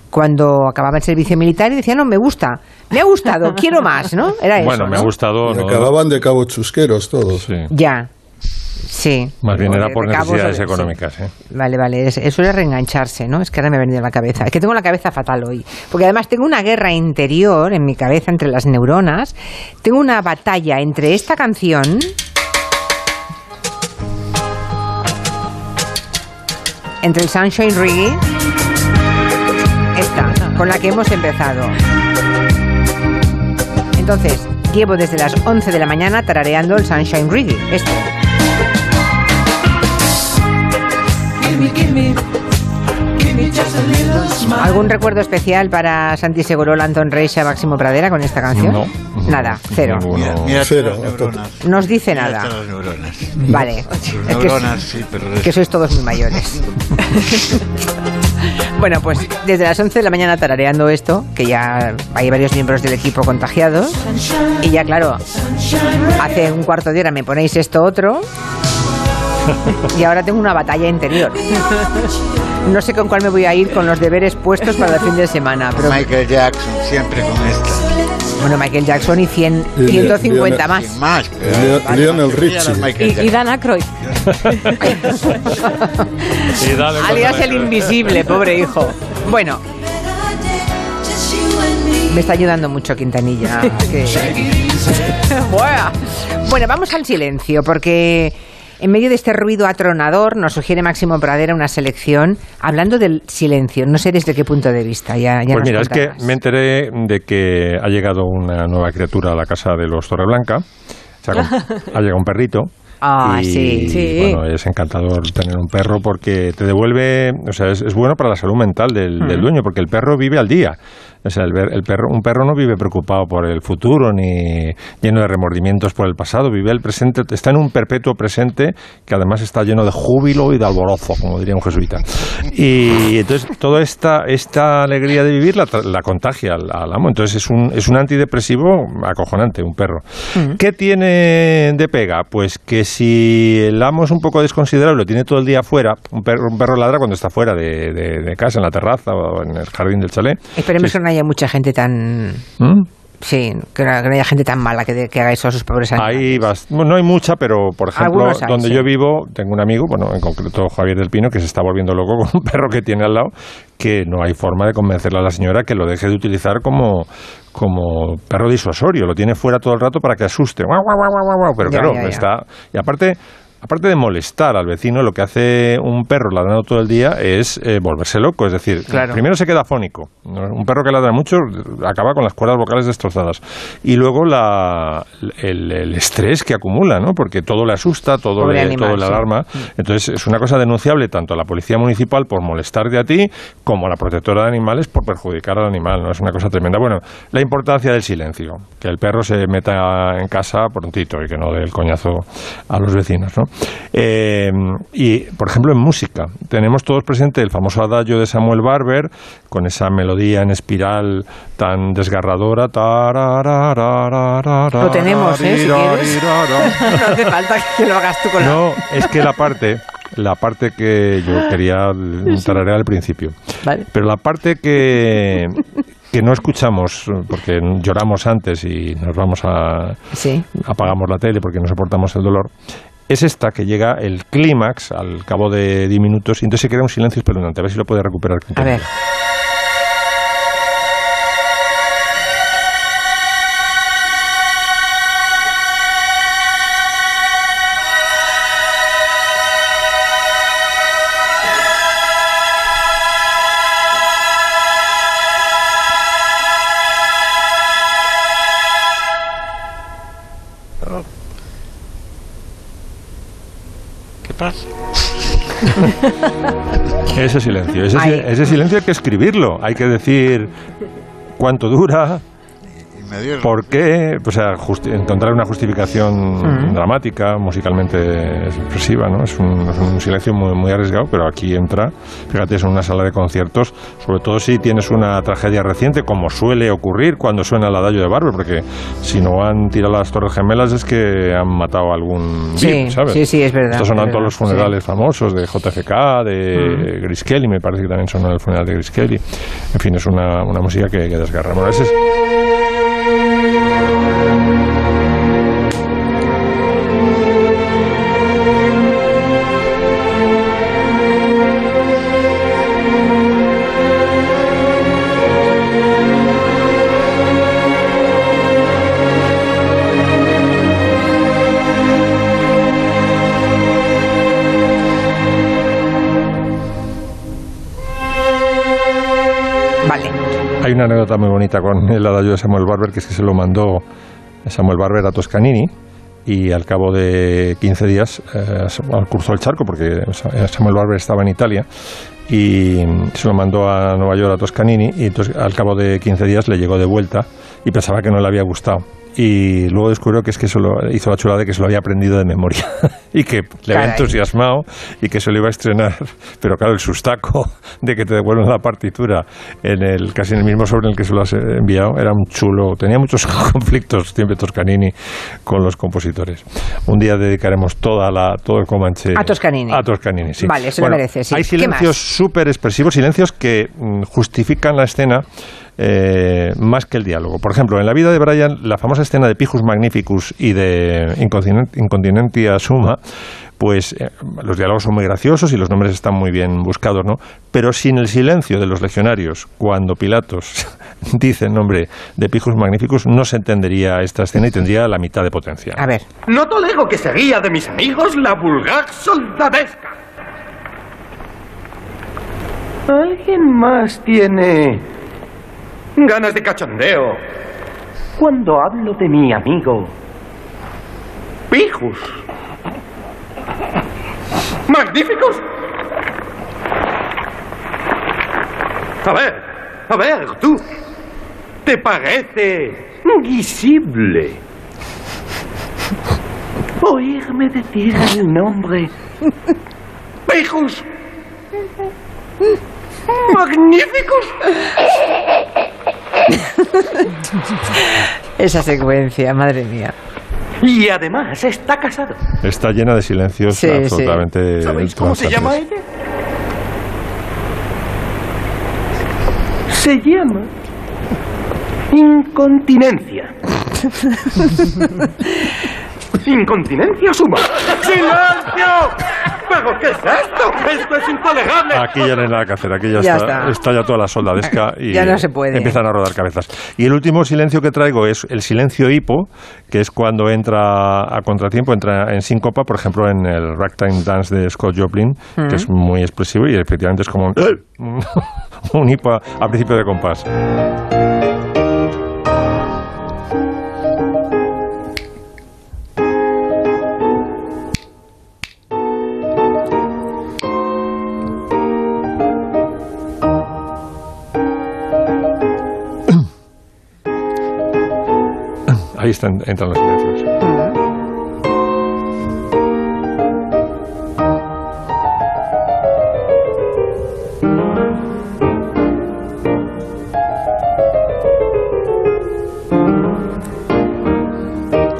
Cuando acababa el servicio militar y decía, no, me gusta, me ha gustado, quiero más, ¿no? Era eso. Bueno, me ha gustado. ¿no? acababan de cabo chusqueros todos. Ya. Sí. Más bien era por cabos, necesidades sí. económicas. ¿eh? Vale, vale, es- eso era reengancharse, ¿no? Es que ahora me ha venido a la cabeza. Es que tengo la cabeza fatal hoy. Porque además tengo una guerra interior en mi cabeza entre las neuronas. Tengo una batalla entre esta canción. Entre el Sunshine Reggae. Esta, con la que hemos empezado. Entonces, llevo desde las 11 de la mañana tarareando el Sunshine Reggae. Esto. ¿Algún recuerdo especial para Santi Segurola, Anton Reixa, Máximo Pradera con esta canción? No. Nada, cero. Ninguno. Mira Cero. las neuronas. Nos dice Mira nada. las neuronas. Vale. Sus Es que, neuronas, sí, pero... que sois todos muy mayores. bueno, pues desde las 11 de la mañana tarareando esto, que ya hay varios miembros del equipo contagiados. Y ya, claro, hace un cuarto de hora me ponéis esto otro. Y ahora tengo una batalla interior. No sé con cuál me voy a ir con los deberes puestos para el fin de semana. Pero Michael Jackson, siempre con esta. Bueno, Michael Jackson y 100, Y 150 Lionel- más. Más, pero... Lionel Richie. Y, y. Dan Aykroyd. Y dale con Alias el invisible, pobre hijo. Bueno. Me está ayudando mucho Quintanilla. que- Buah. Bueno, vamos al silencio, porque en medio de este ruido atronador nos sugiere Máximo Pradera una selección hablando del silencio. No sé desde qué punto de vista. Ya, ya Pues mira, es que me enteré de que ha llegado una nueva criatura a la casa de los Torreblanca. Ha, llegado un perrito. Ah, y, sí. Sí. Bueno, es encantador tener un perro porque te devuelve, o sea, es, es bueno para la salud mental del, Mm. del dueño porque el perro vive al día. O sea, el, el perro, un perro no vive preocupado por el futuro ni lleno de remordimientos por el pasado, vive el presente, está en un perpetuo presente que además está lleno de júbilo y de alborozo, como diría un jesuita. Y entonces toda esta, esta alegría de vivir la, la contagia al, al amo. Entonces es un, es un antidepresivo acojonante, un perro. ¿Qué tiene de pega? Pues que si el amo es un poco desconsiderado y lo tiene todo el día fuera, un perro, un perro ladra cuando está fuera de, de- de casa, en la terraza o en el jardín del chalet. Esperemos que no haya mucha gente tan... ¿Mm? Sí, que no, que no haya gente tan mala que, de- que haga eso a sus pobres animales. Ahí vas, bueno, no hay mucha, pero por ejemplo, hay, donde sí. yo vivo, tengo un amigo, bueno, en concreto Javier del Pino, que se está volviendo loco con un perro que tiene al lado, que no hay forma de convencerle a la señora que lo deje de utilizar como, como perro disuasorio, lo tiene fuera todo el rato para que asuste. Guau, guau, guau, guau, guau. Pero Ya, claro, ya, ya. está. Y aparte. Aparte de molestar al vecino, lo que hace un perro ladrando todo el día es eh, volverse loco. Es decir, Claro. primero se queda afónico. ¿no? Un perro que ladra mucho acaba con las cuerdas vocales destrozadas. Y luego la, el, el estrés que acumula, ¿no? Porque todo le asusta, todo, Pobre le, animal, todo le sí. alarma. Entonces es una cosa denunciable tanto a la policía municipal por molestarte a ti como a la protectora de animales por perjudicar al animal. ¿no? Es una cosa tremenda. Bueno, la importancia del silencio. Que el perro se meta en casa prontito y que no dé el coñazo a los vecinos, ¿no? Eh, y, por ejemplo, en música. Tenemos todos presente el famoso adagio de Samuel Barber con esa melodía en espiral tan desgarradora. Lo tenemos, ¿eh? Si quieres. no hace falta que lo hagas tú con la... No, es que la parte, la parte que yo quería tararear al principio. Vale. Pero la parte que, que no escuchamos porque lloramos antes y nos vamos a Sí. apagamos la tele porque no soportamos el dolor. Es esta que llega el clímax al cabo de 10 minutos y entonces se crea un silencio espeluznante. A ver si lo puede recuperar. A ver. Ese silencio, ese silencio hay que escribirlo. Hay que decir cuánto dura, dio- por qué, o sea, encontrar una justificación Mm. dramática, musicalmente expresiva, ¿no? Es un, es un silencio muy, muy arriesgado, pero aquí entra, fíjate, es una sala de conciertos, sobre todo si tienes una tragedia reciente, como suele ocurrir cuando suena el adagio de Barber, porque si no han tirado las Torres Gemelas es que han matado a algún Sí, VIP, ¿sabes? sí, sí, es verdad, Esto sonó es en todos los funerales famosos de JFK, de Grace Kelly, me parece que también sonó el funeral de Grace Kelly. En fin, es una, una música que, que desgarra. Bueno, ese es- thank you una anécdota muy bonita con el adagio de Samuel Barber, que es que se lo mandó Samuel Barber a Toscanini y al cabo de 15 días eh, cruzó el charco porque Samuel Barber estaba en Italia y se lo mandó a Nueva York a Toscanini y al cabo de 15 días le llegó de vuelta y pensaba que no le había gustado y luego descubrió que es que se lo hizo la chulada de que se lo había aprendido de memoria. Y que le había entusiasmado y que se lo iba a estrenar. Pero claro el sustaco de que te devuelven la partitura en el casi en el mismo sobre el que se lo has enviado era un chulo tenía muchos conflictos siempre Toscanini con los compositores. Un día dedicaremos toda la todo el Comanche A Toscanini. a Toscanini sí. Vale, se lo merece, sí. hay ¿Qué silencios súper expresivos silencios que justifican la escena eh, más que el diálogo. Por ejemplo, en la vida de Brian, la famosa escena de Pijus Magnificus y de Incontinent- Incontinentia Summa, pues eh, los diálogos son muy graciosos y los nombres están muy bien buscados, ¿no? Pero sin el silencio de los legionarios, cuando Pilatos dice el nombre de Pijus Magnificus, no se entendería esta escena y tendría la mitad de potencia. A ver. No tolego que seguía de mis amigos la vulgar soldadesca. ¿Alguien más tiene ganas de cachondeo cuando hablo de mi amigo Pijus? ¡Magníficos! A ver, a ver, tú. ¿Te parece guisible oírme decir el nombre Pijus? ¡Magníficos! Esa secuencia, madre mía. Y además está casado. Está llena de silencios Sí, sí. absolutamente. ¿Sabéis cómo se llama ella? Se llama incontinencia. Incontinencia suma. ¡Silencio! ¿Pero qué es esto? ¡Esto es intolerable! Aquí ya no hay nada que hacer, aquí ya, Ya está, está. ya toda la soldadesca y Ya no se puede. empiezan a rodar cabezas. Y el último silencio que traigo es el silencio hipo, que es cuando entra a contratiempo, entra en síncopa, por ejemplo, en el ragtime dance de Scott Joplin, Mm. que es muy expresivo y efectivamente es como un, un hipo a, a principio de compás. Entran los silencios.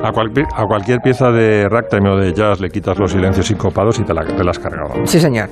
A, cualquier- pieza de ragtime o de jazz le quitas los silencios sincopados y te la, te la has cargado. Sí, señor.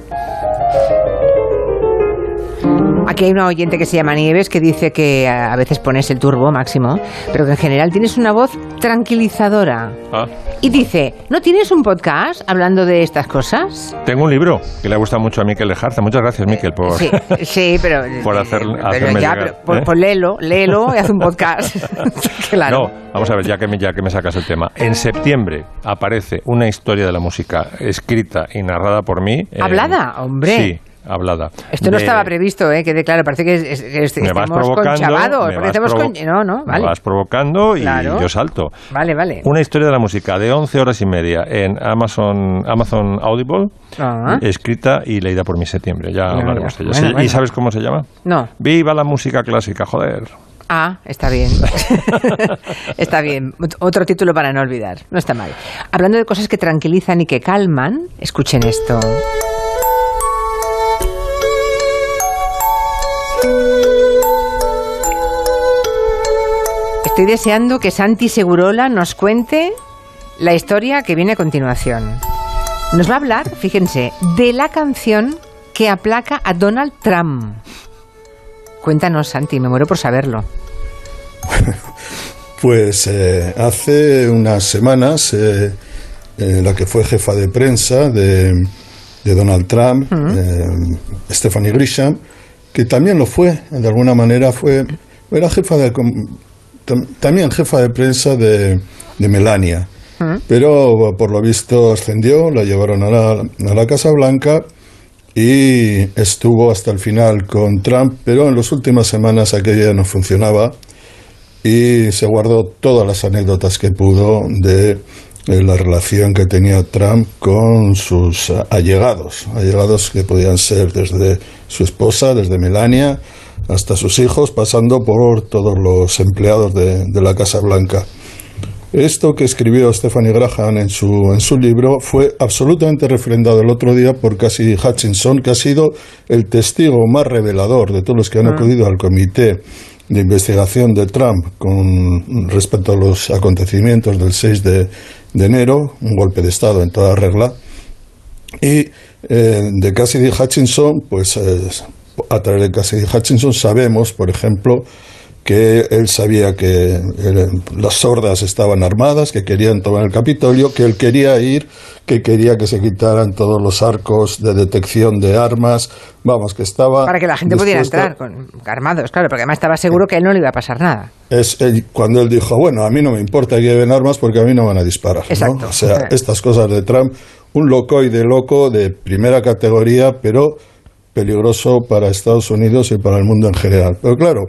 Aquí hay una oyente que se llama Nieves que dice que a veces pones el turbo máximo, pero que en general tienes una voz tranquilizadora. Ah, Y dice, ¿no tienes un podcast hablando de estas cosas? tengo un libro que le gusta mucho a Miquel Lejarza. Muchas gracias, Miquel, por, Sí, sí, pero... por hacer, pero hacerme ya, llegar. pero, ¿eh? pues léelo, léelo y haz un podcast. claro. No, vamos a ver, ya que, me, ya que me sacas el tema. En septiembre aparece una historia de la música escrita y narrada por mí. en- ¿Hablada? Hombre. Sí, hablada. Esto no estaba previsto, ¿eh? Quede claro, parece que, es, que me vas provocando, conchavados. me vas provo- con- No, no, me vale. vas provocando y Claro. yo salto. Vale, vale. Una historia de la música de 11 horas y media en Amazon, Amazon Audible, Ah. escrita y leída por mi septiembre. Ya Mira, hablaremos de ella. Bueno, Sí, bueno. ¿Y sabes cómo se llama? No. Viva la música clásica, joder. Ah, está bien. está bien. Ot- Otro título para no olvidar. No está mal. Hablando de cosas que tranquilizan y que calman, escuchen esto. Estoy deseando que Santi Segurola nos cuente la historia que viene a continuación. Nos va a hablar, fíjense, de la canción que aplaca a Donald Trump. Cuéntanos, Santi, me muero por saberlo. Pues eh, hace unas semanas, eh, eh, la que fue jefa de prensa de, de Donald Trump, eh, Stephanie Grisham, que también lo fue, de alguna manera fue, era jefa de, tam- también jefa de prensa de, de Melania, pero por lo visto ascendió, la llevaron a la, a la Casa Blanca y estuvo hasta el final con Trump, pero en las últimas semanas aquello ya no funcionaba y se guardó todas las anécdotas que pudo de eh, la relación que tenía Trump con sus eh, allegados, allegados que podían ser desde su esposa, desde Melania, hasta sus hijos, pasando por todos los empleados de, de la Casa Blanca. Esto que escribió Stephanie Graham en su, en su libro fue absolutamente refrendado el otro día por Cassidy Hutchinson, que ha sido el testigo más revelador de todos los que han acudido al comité de investigación de Trump con respecto a los acontecimientos del 6 de, de enero, un golpe de Estado en toda regla. Y eh, de Cassidy Hutchinson, pues eh, a través de Cassidy Hutchinson sabemos, por ejemplo, que él sabía que eh, las sordas estaban armadas, que querían tomar el Capitolio, que él quería ir, que quería que se quitaran todos los arcos de detección de armas, vamos, que estaba... Para que la gente pudiera entrar con armados, claro, porque además estaba seguro que a él no le iba a pasar nada. es él- cuando él dijo, bueno, a mí no me importa que lleven armas porque a mí no van a disparar. ¿no? Exacto. O sea, estas cosas de Trump, un loco y de loco de primera categoría, pero peligroso para Estados Unidos y para el mundo en general. Pero claro,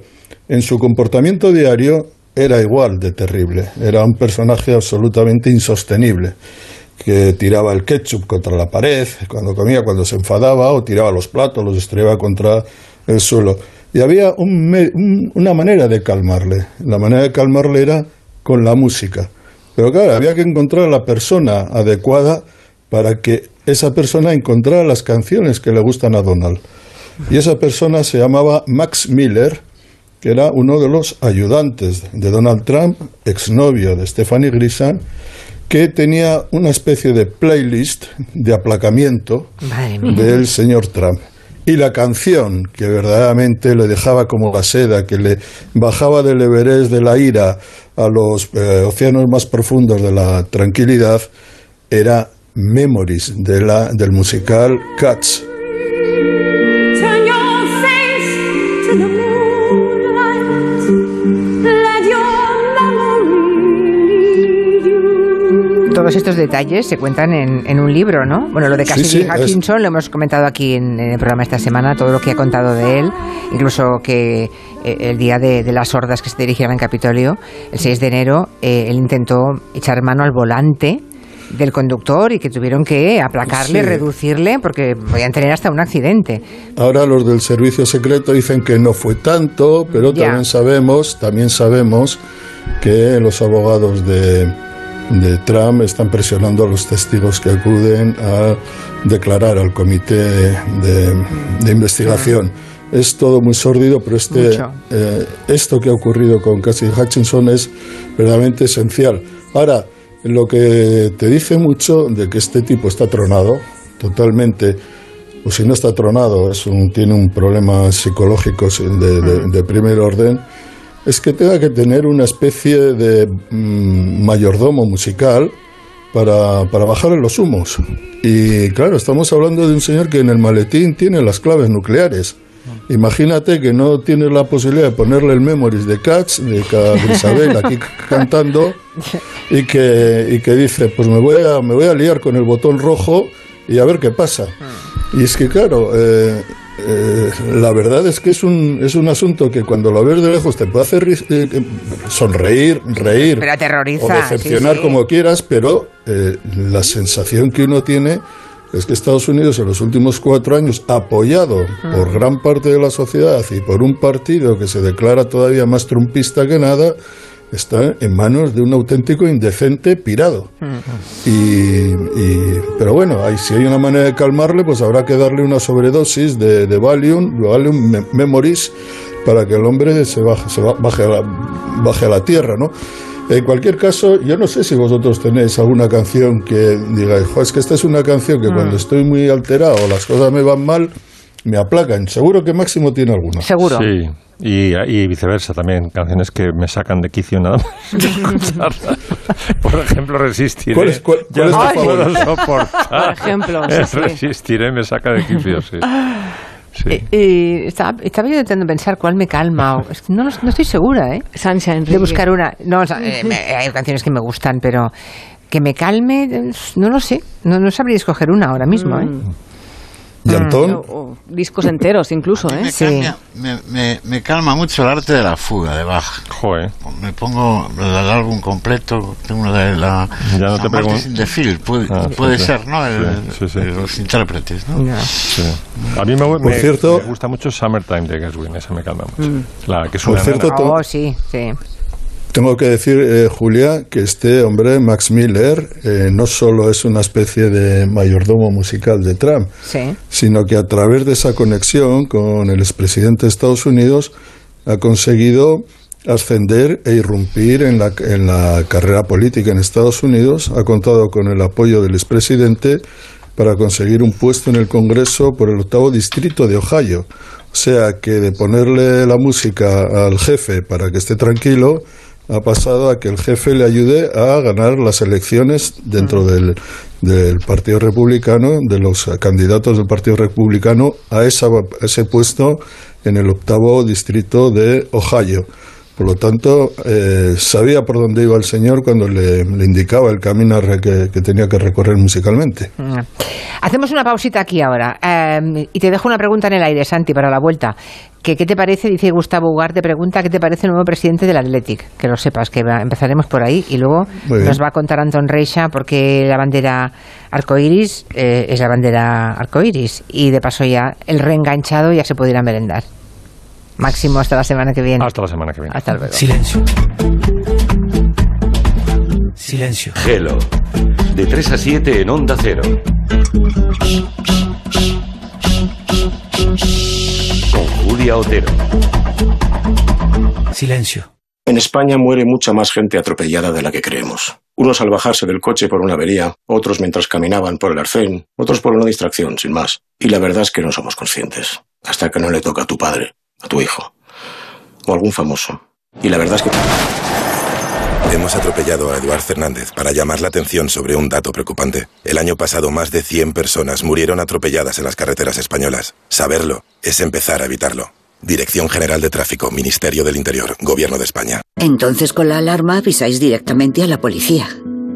en su comportamiento diario era igual de terrible. Era un personaje absolutamente insostenible que tiraba el ketchup contra la pared cuando comía, cuando se enfadaba, o tiraba los platos, los estrellaba contra el suelo. Y había un una manera de calmarle. La manera de calmarle era con la música. Pero claro, había que encontrar a la persona adecuada para que esa persona encontrara las canciones que le gustan a Donald. Y esa persona se llamaba Max Miller, que era uno de los ayudantes de Donald Trump, exnovio de Stephanie Grisham, que tenía una especie de playlist de aplacamiento del señor Trump. Y la canción que verdaderamente le dejaba como la seda, que le bajaba del Everest de la ira a los eh, océanos más profundos de la tranquilidad, era Memories de la, del musical Cats. Todos estos detalles se cuentan en, en un libro, ¿no? Bueno, lo de Cassidy sí, Hutchinson lo hemos comentado aquí en, en el programa esta semana, todo lo que ha contado de él, incluso que eh, el día de, de las hordas que se dirigieron en Capitolio, el 6 de enero, eh, él intentó echar mano al volante del conductor y que tuvieron que aplacarle, Sí. reducirle, porque podían tener hasta un accidente. Ahora los del servicio secreto dicen que no fue tanto, pero Ya. también sabemos, también sabemos que los abogados de, de Trump están presionando a los testigos que acuden a declarar al comité de, de investigación. Es todo muy sórdido, pero este, eh, esto que ha ocurrido con Cassidy Hutchinson es verdaderamente esencial. Ahora, lo que te dice mucho de que este tipo está tronado, totalmente, o si no está tronado, es un- tiene un problema psicológico de, de- de primer orden, es que tenga que tener una especie de mm, mayordomo musical para, para bajarle los humos. Y claro, estamos hablando de un señor que en el maletín tiene las claves nucleares. Imagínate que no tienes la posibilidad de ponerle el memories de Cats, de, Isabel aquí cantando, y que, y que dice, pues me voy, a, me voy a liar con el botón rojo y a ver qué pasa. Y es que, claro, eh, eh, la verdad es que es un, es un asunto que cuando lo ves de lejos te puede hacer eh, eh, sonreír, reír Pero aterroriza, o decepcionar sí, sí. como quieras, pero la sensación que uno tiene es que Estados Unidos en los últimos cuatro años, apoyado por gran parte de la sociedad y por un partido que se declara todavía más trumpista que nada, está en manos de un auténtico indecente pirado. Y, y- pero bueno, ahí, si hay una manera de calmarle, pues habrá que darle una sobredosis de, de Valium, Valium Me- Memories, para que el hombre se baje, se ba- baje, a la, baje a la tierra, ¿no? En cualquier caso, yo no sé si vosotros tenéis alguna canción que digáis, "Jo, es que esta es una canción que cuando estoy muy alterado o las cosas me van mal, me aplacan. Seguro que Máximo tiene alguna. Seguro. Sí, y, y viceversa también, canciones que me sacan de quicio nada más de escucharlas. Por ejemplo, Resistiré. ¿Cuál es- cuál- Ya cuál es no tu puedo favorito? soportar. Por ejemplo, sí, sí. Resistiré me saca de quicio, sí. Sí. Eh, eh, estaba, estaba yo intentando pensar cuál me calma. o- es que no, lo- no estoy segura, ¿eh? De buscar una. No, o sea, eh, me- hay canciones que me gustan, pero que me calme, no lo sé. No, no sabría escoger una ahora mismo, ¿eh? ¿Y Antón? O- o discos enteros incluso, ¿eh? Me, cambia- me, me- me calma mucho el arte de la fuga de Bach. Joder. Me pongo el álbum completo, tengo uno de la. Ya no te the Field, puede, Ah, puede sí, sí. ser, ¿no? El- Sí, sí, sí. los intérpretes, ¿no? Sí. A mí me, me- cierto- me gusta mucho Summertime de Gaswin, esa me calma mucho. Mm. La que es Por cierto, Oh, sí, sí. Tengo que decir, eh, Julia, que este hombre, Max Miller, eh, no solo es una especie de mayordomo musical de Trump, Sí. sino que a través de esa conexión con el expresidente de Estados Unidos ha conseguido ascender e irrumpir en la, en la carrera política en Estados Unidos. Ha contado con el apoyo del expresidente para conseguir un puesto en el Congreso por el octavo distrito de Ohio. O sea que de ponerle la música al jefe para que esté tranquilo, ha pasado a que el jefe le ayude a ganar las elecciones dentro del, del Partido Republicano, de los candidatos del Partido Republicano a, esa, a ese puesto en el octavo distrito de Ohio. Por lo tanto, eh, sabía por dónde iba el señor cuando le, le indicaba el camino que, que tenía que recorrer musicalmente. Mm. Hacemos una pausita aquí ahora. eh, y te dejo una pregunta en el aire, Santi, para la vuelta. ¿Qué te parece? Dice Gustavo Ugarte, pregunta, ¿qué te parece el nuevo presidente del Athletic? Que lo sepas, que va- empezaremos por ahí y luego nos va a contar Anton Reixa porque la bandera arcoiris eh, es la bandera arcoiris. Y de paso ya el reenganchado ya se puede ir a merendar. Máximo hasta la semana que viene. Hasta la semana que viene. Hasta luego. Silencio. Silencio. Gelo. De 3 a 7 en Onda Cero. Con Julia Otero. Silencio. En España muere mucha más gente atropellada de la que creemos. Unos al bajarse del coche por una avería, otros mientras caminaban por el arcén, otros por una distracción, sin más. Y la verdad es que no somos conscientes. Hasta que no le toca a tu padre, a tu hijo, o algún famoso. Y la verdad es que... Hemos atropellado a Eduard Fernández para llamar la atención sobre un dato preocupante. El año pasado más de 100 personas murieron atropelladas en las carreteras españolas. Saberlo es empezar a evitarlo. Dirección General de Tráfico, Ministerio del Interior, Gobierno de España. Entonces con la alarma avisáis directamente a la policía.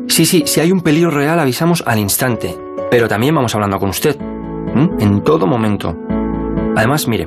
Sí, sí, si hay un peligro real avisamos al instante. Pero también vamos hablando con usted. En todo momento. Además, mire,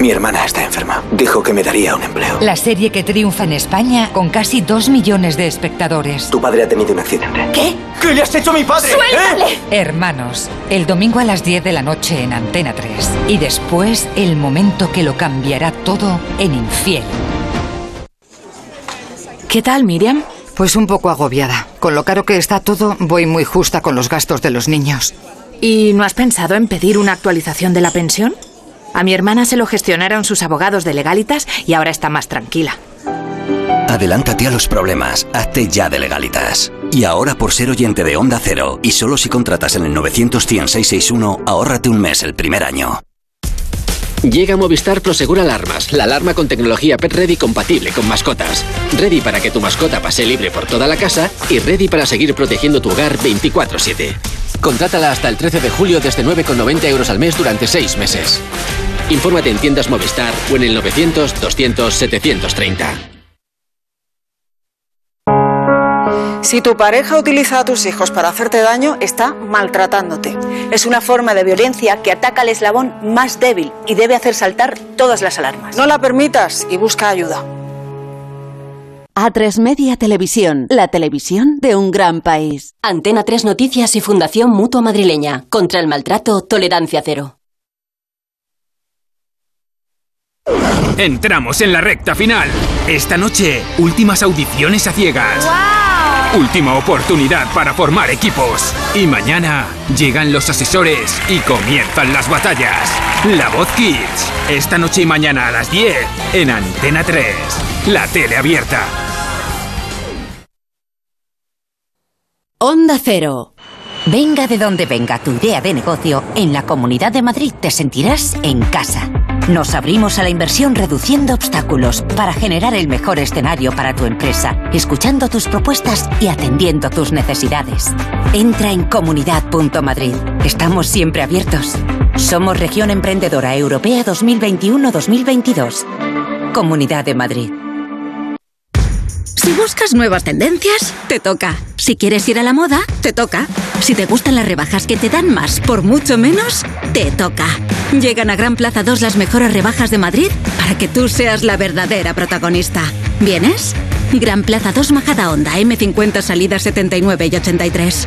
Mi hermana está enferma. Dijo que me daría un empleo. La serie que triunfa en España con casi dos millones de espectadores. Tu padre ha tenido un accidente. ¿Qué? ¿Qué le has hecho a mi padre? ¡Suéltale! Hermanos, el domingo a las 10 de la noche en Antena 3. Y después el momento que lo cambiará todo en Infiel. ¿Qué tal, Miriam? Pues un poco agobiada. Con lo caro que está todo, voy muy justa con los gastos de los niños. ¿Y no has pensado en pedir una actualización de la pensión? A mi hermana se lo gestionaron sus abogados de legalitas y ahora está más tranquila. Adelántate a los problemas, hazte ya de legalitas. Y ahora por ser oyente de Onda Cero, y solo si contratas en el 900 661 ahórrate un mes el primer año. Llega Movistar Prosegur Alarmas, la alarma con tecnología Pet Ready compatible con mascotas. Ready para que tu mascota pase libre por toda la casa y ready para seguir protegiendo tu hogar 24/7. Contrátala hasta el 13 de julio desde 9,90 euros al mes durante 6 meses. Infórmate en tiendas Movistar o en el 900 200 730. Si tu pareja utiliza a tus hijos para hacerte daño, está maltratándote. Es una forma de violencia que ataca al eslabón más débil y debe hacer saltar todas las alarmas. No la permitas y busca ayuda. A3 Media Televisión, la televisión de un gran país. Antena 3 Noticias y Fundación Mutua Madrileña. Contra el maltrato, tolerancia cero. Entramos en la recta final. Esta noche, últimas audiciones a ciegas. Última oportunidad para formar equipos. Y mañana llegan los asesores y comienzan las batallas. La Voz Kids. Esta noche y mañana a las 10 en Antena 3. La tele abierta. Onda Cero. Venga de donde venga tu idea de negocio, en la Comunidad de Madrid te sentirás en casa. Nos abrimos a la inversión reduciendo obstáculos para generar el mejor escenario para tu empresa, escuchando tus propuestas y atendiendo tus necesidades. Entra en comunidad.madrid. Estamos siempre abiertos. Somos Región Emprendedora Europea 2021-2022. Comunidad de Madrid. Si buscas nuevas tendencias, te toca. Si quieres ir a la moda, te toca. Si te gustan las rebajas que te dan más por mucho menos, te toca. Llegan a Gran Plaza 2 las mejores rebajas de Madrid para que tú seas la verdadera protagonista. ¿Vienes? Gran Plaza 2 Majada Honda, M50 salidas 79 y 83.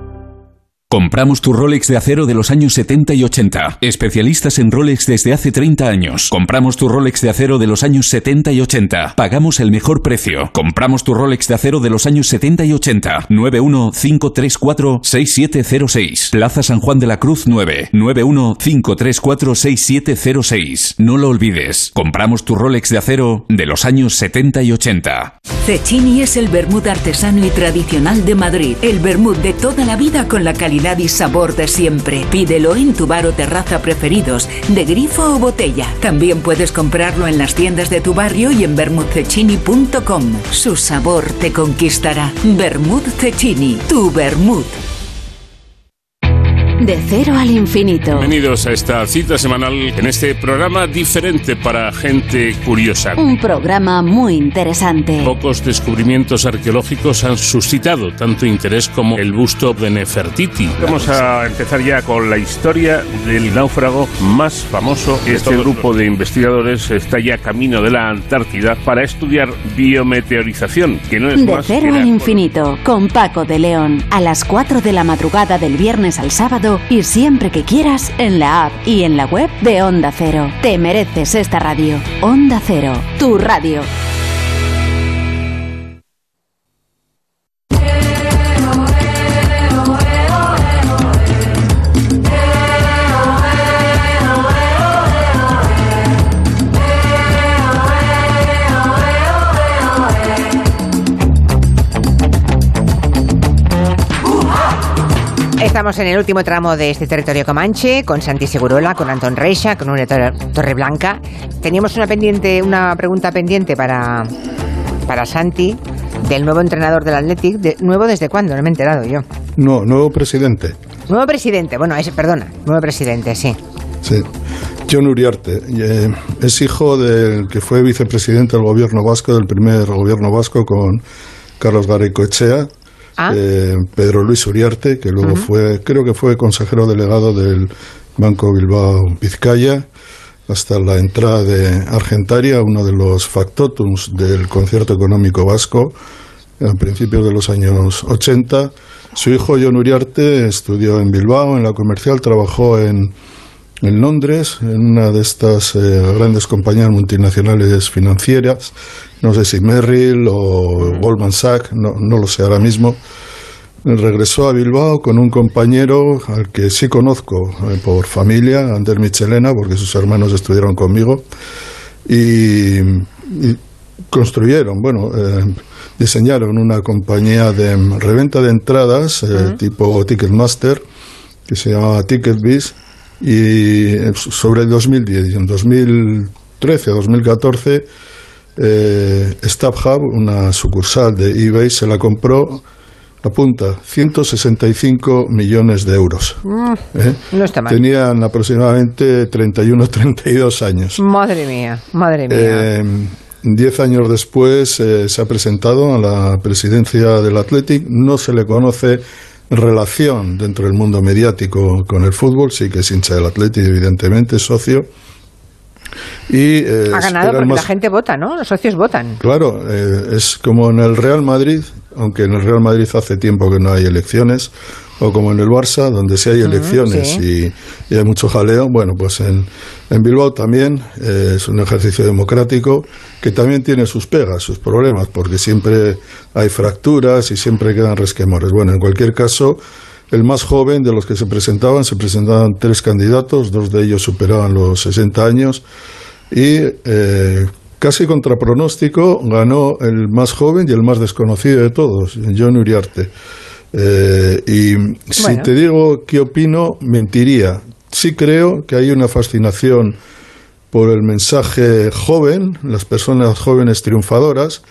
Compramos tu Rolex de acero de los años 70 y 80. Especialistas en Rolex desde hace 30 años. Compramos tu Rolex de acero de los años 70 y 80. Pagamos el mejor precio. Compramos tu Rolex de acero de los años 70 y 80. 915346706. Plaza San Juan de la Cruz 9. 915346706. No lo olvides. Compramos tu Rolex de acero de los años 70 y 80. Cecchini es el vermut artesano y tradicional de Madrid. El vermut de toda la vida con la calidad y sabor de siempre. Pídelo en tu bar o terraza preferidos, de grifo o botella. También puedes comprarlo en las tiendas de tu barrio y en vermutcecchini.com. Su sabor te conquistará. Vermut Cecchini, tu vermut. De cero al infinito. Bienvenidos a esta cita semanal en este programa diferente para gente curiosa. Un programa muy interesante. Pocos descubrimientos arqueológicos han suscitado tanto interés como el busto de Nefertiti. Vamos a empezar ya con la historia del náufrago más famoso. Este grupo de investigadores está ya camino de la Antártida para estudiar biometeorización, que no es De más cero al infinito, con Paco de León, a las 4 de la madrugada del viernes al sábado y siempre que quieras en la app y en la web de Onda Cero. Te mereces esta radio. Onda Cero, tu radio. Estamos en el último tramo de este territorio comanche, con Santi Segurola, con Antón Reixa, con una Torre, Torreblanca. Teníamos una pendiente, una pregunta pendiente para, para Santi, del nuevo entrenador del Athletic. De, ¿Nuevo desde cuándo? No me he enterado yo. No, nuevo presidente. Nuevo presidente, bueno, ese, perdona, nuevo presidente, sí. Sí. John Uriarte eh, es hijo del que fue vicepresidente del gobierno vasco, del primer gobierno vasco con Carlos Garaycoechea, Ah. eh, Pedro Luis Uriarte, que luego fue, creo que fue consejero delegado del Banco Bilbao Vizcaya, hasta la entrada de Argentaria, uno de los factotums del concierto económico vasco, a principios de los años 80. Su hijo John Uriarte estudió en Bilbao, en la comercial, trabajó en, en Londres, en una de estas eh, grandes compañías multinacionales financieras, no sé si Merrill o Goldman Sachs, no, no lo sé ahora mismo. Regresó a Bilbao con un compañero al que sí conozco eh, por familia, Ander Michelena, porque sus hermanos estudiaron conmigo, y, y construyeron, bueno, eh, diseñaron una compañía de reventa de entradas eh, tipo Ticketmaster, que se llamaba TicketBiz, y eh, sobre el 2010 y en 2013 o 2014 eh, StubHub, una sucursal de eBay, se la compró apunta 165 millones de euros. Mm, ¿eh? No está mal. Tenían aproximadamente 31 32 años. Madre mía, madre mía. Eh, diez años después eh, se ha presentado a la presidencia del Athletic. No se le conoce relación dentro del mundo mediático con el fútbol. Sí que es hincha del Athletic, evidentemente, socio. Y, eh, ha ganado porque más- la gente vota, ¿no? Los socios votan. Claro, eh, es como en el Real Madrid, aunque en el Real Madrid hace tiempo que no hay elecciones, o como en el Barça, donde sí hay elecciones sí. y, y hay mucho jaleo. Bueno, pues en, en Bilbao también eh, es un ejercicio democrático que también tiene sus pegas, sus problemas, porque siempre hay fracturas y siempre quedan resquemores. Bueno, en cualquier caso, el más joven de los que se presentaban, se presentaban tres candidatos, dos de ellos superaban los 60 años y eh, casi contra pronóstico ganó el más joven y el más desconocido de todos, John Uriarte. Eh, y si Bueno. te digo qué opino, mentiría. Sí creo que hay una fascinación por el mensaje joven, las personas jóvenes triunfadoras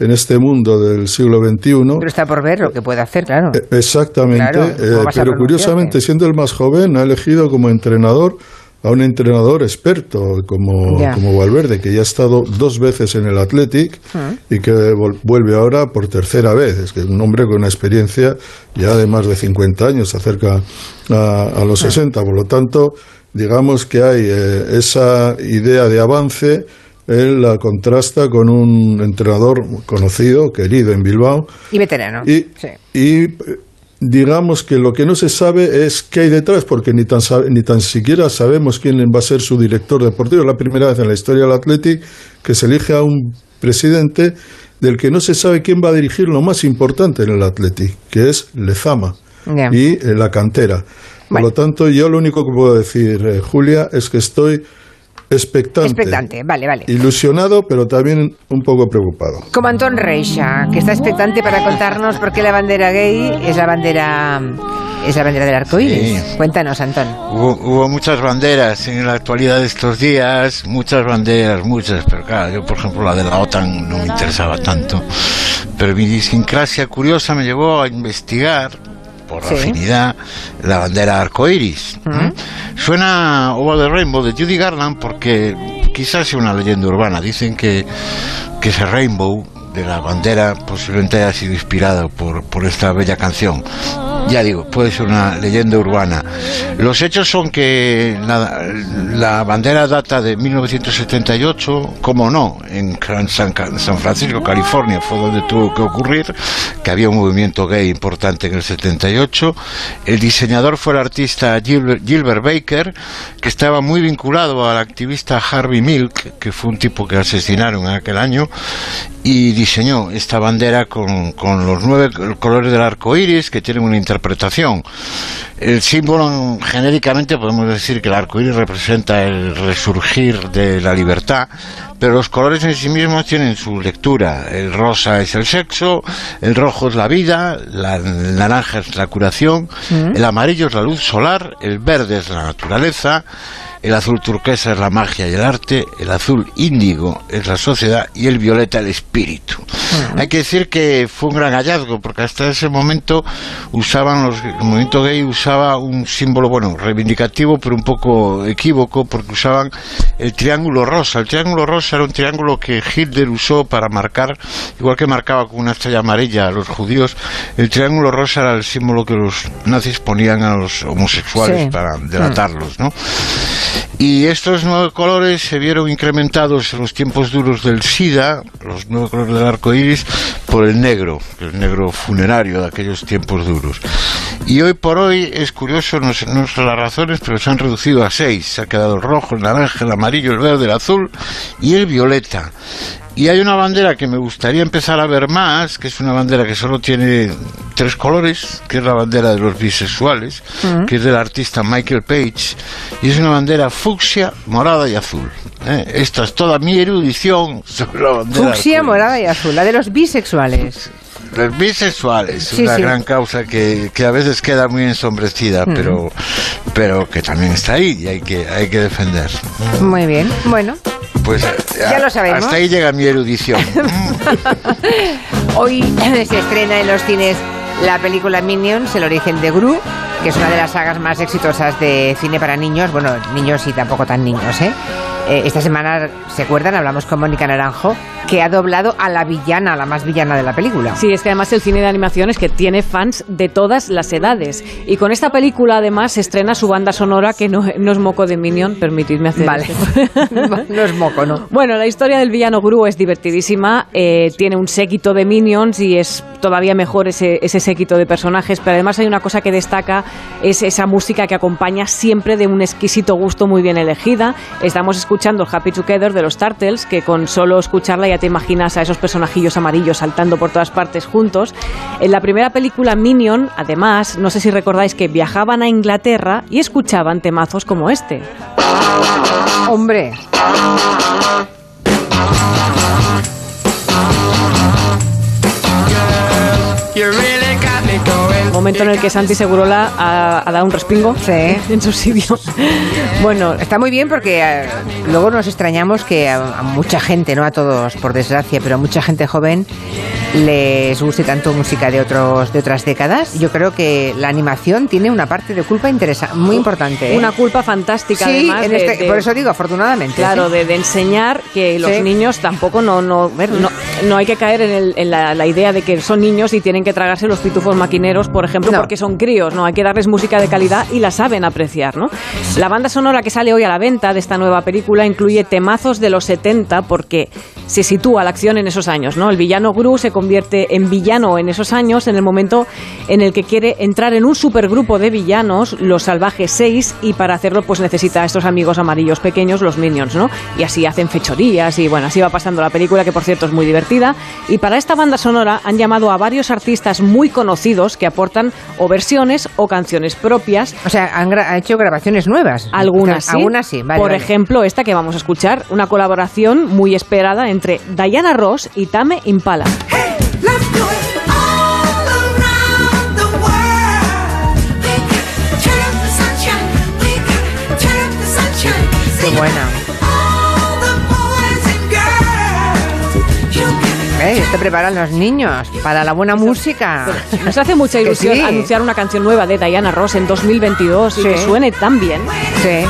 en este mundo del siglo XXI. Pero está por ver lo que puede hacer, claro. Eh, Exactamente, Claro, ¿cómo eh, pero curiosamente, siendo el más joven, ha elegido como entrenador a un entrenador experto como, como Valverde, que ya ha estado dos veces en el Athletic Mm. y que vuelve ahora por tercera vez. Es que es un hombre con una experiencia ya de más de 50 años, se acerca a, a los 60. Por lo tanto, digamos que hay eh, esa idea de avance. Él la contrasta con un entrenador conocido, querido en Bilbao, Y veterano. y, Sí. y, digamos que lo que no se sabe es qué hay detrás, porque ni tan, ni tan siquiera sabemos quién va a ser su director deportivo. Es la primera vez en la historia del Athletic que se elige a un presidente del que no se sabe quién va a dirigir lo más importante en el Athletic, que es Lezama y eh, la cantera. Por lo tanto, yo lo único que puedo decir, eh, Julia, es que estoy expectante, Expectante, vale, vale. ilusionado, pero también un poco preocupado. Como Antón Reixa, que está expectante para contarnos por qué la bandera gay es la bandera es la bandera del arco iris. Sí. Cuéntanos, Antón. Hubo, hubo muchas banderas en la actualidad de estos días, muchas banderas, muchas, pero claro, yo por ejemplo la de la OTAN no me interesaba tanto. Pero mi idiosincrasia curiosa me llevó a investigar, por Sí. afinidad, la bandera arcoiris. Suena Over the Rainbow de Judy Garland porque quizás sea una leyenda urbana. Dicen que, que ese rainbow de la bandera posiblemente haya sido inspirado por, por esta bella canción. Ya digo, puede ser una leyenda urbana. Los hechos son que la, bandera data de 1978, como no, en San Francisco, California, fue donde tuvo que ocurrir, que había un movimiento gay importante en el 78. El diseñador fue el artista Gilbert, Gilbert Baker, que estaba muy vinculado al activista Harvey Milk, que fue un tipo que asesinaron en aquel año, y diseñó esta bandera con, con los nueve colores del arco iris que tienen una interpretación. El símbolo, genéricamente, podemos decir que el arco iris representa el resurgir de la libertad, pero los colores en sí mismos tienen su lectura. El rosa es el sexo, el rojo es la vida, la, el naranja es la curación, Mm. el amarillo es la luz solar, el verde es la naturaleza, el azul turquesa es la magia y el arte, el azul índigo es la sociedad y el violeta el espíritu. Hay que decir que fue un gran hallazgo porque hasta ese momento usaban los, el movimiento gay usaba un símbolo bueno reivindicativo pero un poco equívoco porque usaban el triángulo rosa. El triángulo rosa era un triángulo que Hitler usó para marcar, igual que marcaba con una estrella amarilla a los judíos, el triángulo rosa era el símbolo que los nazis ponían a los homosexuales para delatarlos, ¿no? Y estos nueve colores se vieron incrementados en los tiempos duros del SIDA, los nueve colores del arco iris, por el negro, el negro funerario de aquellos tiempos duros. Y hoy por hoy es curioso, no sé, no sé las razones, pero se han reducido a seis. Se ha quedado el rojo, el naranja, el amarillo, el verde, el azul y el violeta. Y hay una bandera que me gustaría empezar a ver más, que es una bandera que solo tiene tres colores, que es la bandera de los bisexuales, que es del artista Michael Page, y es una bandera fucsia, morada y azul. ¿eh? Esta es toda mi erudición sobre la bandera. Fucsia, morada y azul, la de los bisexuales. Los bisexuales, Sí, una sí. gran causa que, que a veces queda muy ensombrecida, pero, pero que también está ahí y hay que, hay que defender. Muy bien, bueno. Pues Ya lo sabemos. Hasta ahí llega mi erudición. Hoy se estrena en los cines la película Minions, el origen de Gru, que es una de las sagas más exitosas de cine para niños, bueno, niños y tampoco tan niños, ¿eh? Eh, esta semana, ¿se acuerdan? Hablamos con Mónica Naranjo, que ha doblado a la villana, la más villana de la película. Sí, es que además el cine de animación es que tiene fans de todas las edades. Y con esta película además se estrena su banda sonora, que no, no es moco de Minion, permitidme hacer Vale. no es moco, ¿no? Bueno, la historia del villano Gru es divertidísima, eh, tiene un séquito de minions y es todavía mejor ese, ese séquito de personajes, pero además hay una cosa que destaca, es esa música que acompaña siempre de un exquisito gusto muy bien elegida. Estamos escuchando Happy Together de los Turtles, que con solo escucharla ya te imaginas a esos personajillos amarillos saltando por todas partes juntos. En la primera película Minion, además, no sé si recordáis que viajaban a Inglaterra y escuchaban temazos como este. Hombre. Momento en el que Santi Segurola ha, ha dado un respingo en su sitio. Bueno, está muy bien porque eh, luego nos extrañamos que a, a mucha gente, no a todos por desgracia, pero a mucha gente joven les guste tanto música de otros de otras décadas. Yo creo que la animación tiene una parte de culpa interesante, muy importante. ¿eh? Una culpa fantástica, Sí, además. en de- este- de- por eso digo, afortunadamente. Claro, sí. de, de enseñar que los Sí. niños tampoco no no, no no hay que caer en, el- en la, la idea de que son niños y tienen que tragarse los pitufos maquineros, por ejemplo, No. porque son críos, ¿no? Hay que darles música de calidad y la saben apreciar, ¿no? La banda sonora que sale hoy a la venta de esta nueva película incluye temazos de los 70 porque se sitúa la acción en esos años, ¿no? El villano Gru se convierte en villano en esos años en el momento en el que quiere entrar en un supergrupo de villanos, los Salvajes 6, y para hacerlo pues necesita a estos amigos amarillos pequeños, los Minions, ¿no? Y así hacen fechorías y bueno, así va pasando la película que por cierto es muy divertida. Y para esta banda sonora han llamado a varios artistas muy conocidos que aportan o versiones o canciones propias. O sea, han, gra- ha hecho grabaciones nuevas. Algunas sí. Algunas sí, vale, Por vale. ejemplo, esta que vamos a escuchar, una colaboración muy esperada entre Diana Ross y Tame Impala. Qué buena. ¿Eh? Te preparan los niños para la buena música. Nos hace mucha ilusión sí. anunciar una canción nueva de Diana Ross en 2022 y que suene tan bien. Sí.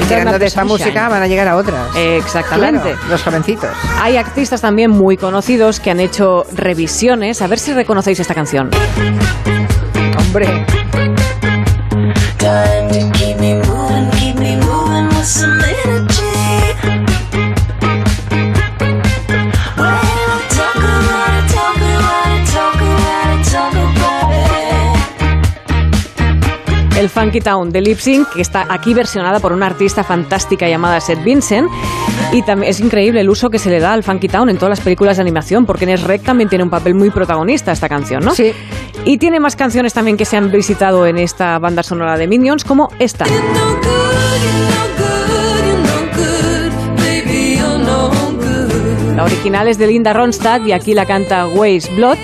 Y tirando de esta música van a llegar a otras. Exactamente. Claro, los jovencitos. Hay artistas también muy conocidos que han hecho revisiones. A ver si reconocéis esta canción. Hombre. El Funky Town de Lip Sync, que está aquí versionada por una artista fantástica llamada Seth Vincent. Y también es increíble el uso que se le da al Funky Town en todas las películas de animación, porque en Shrek también tiene un papel muy protagonista esta canción, ¿no? Sí. Y tiene más canciones también que se han visitado en esta banda sonora de Minions, como esta. La original es de Linda Ronstadt y aquí la canta Waze Blood.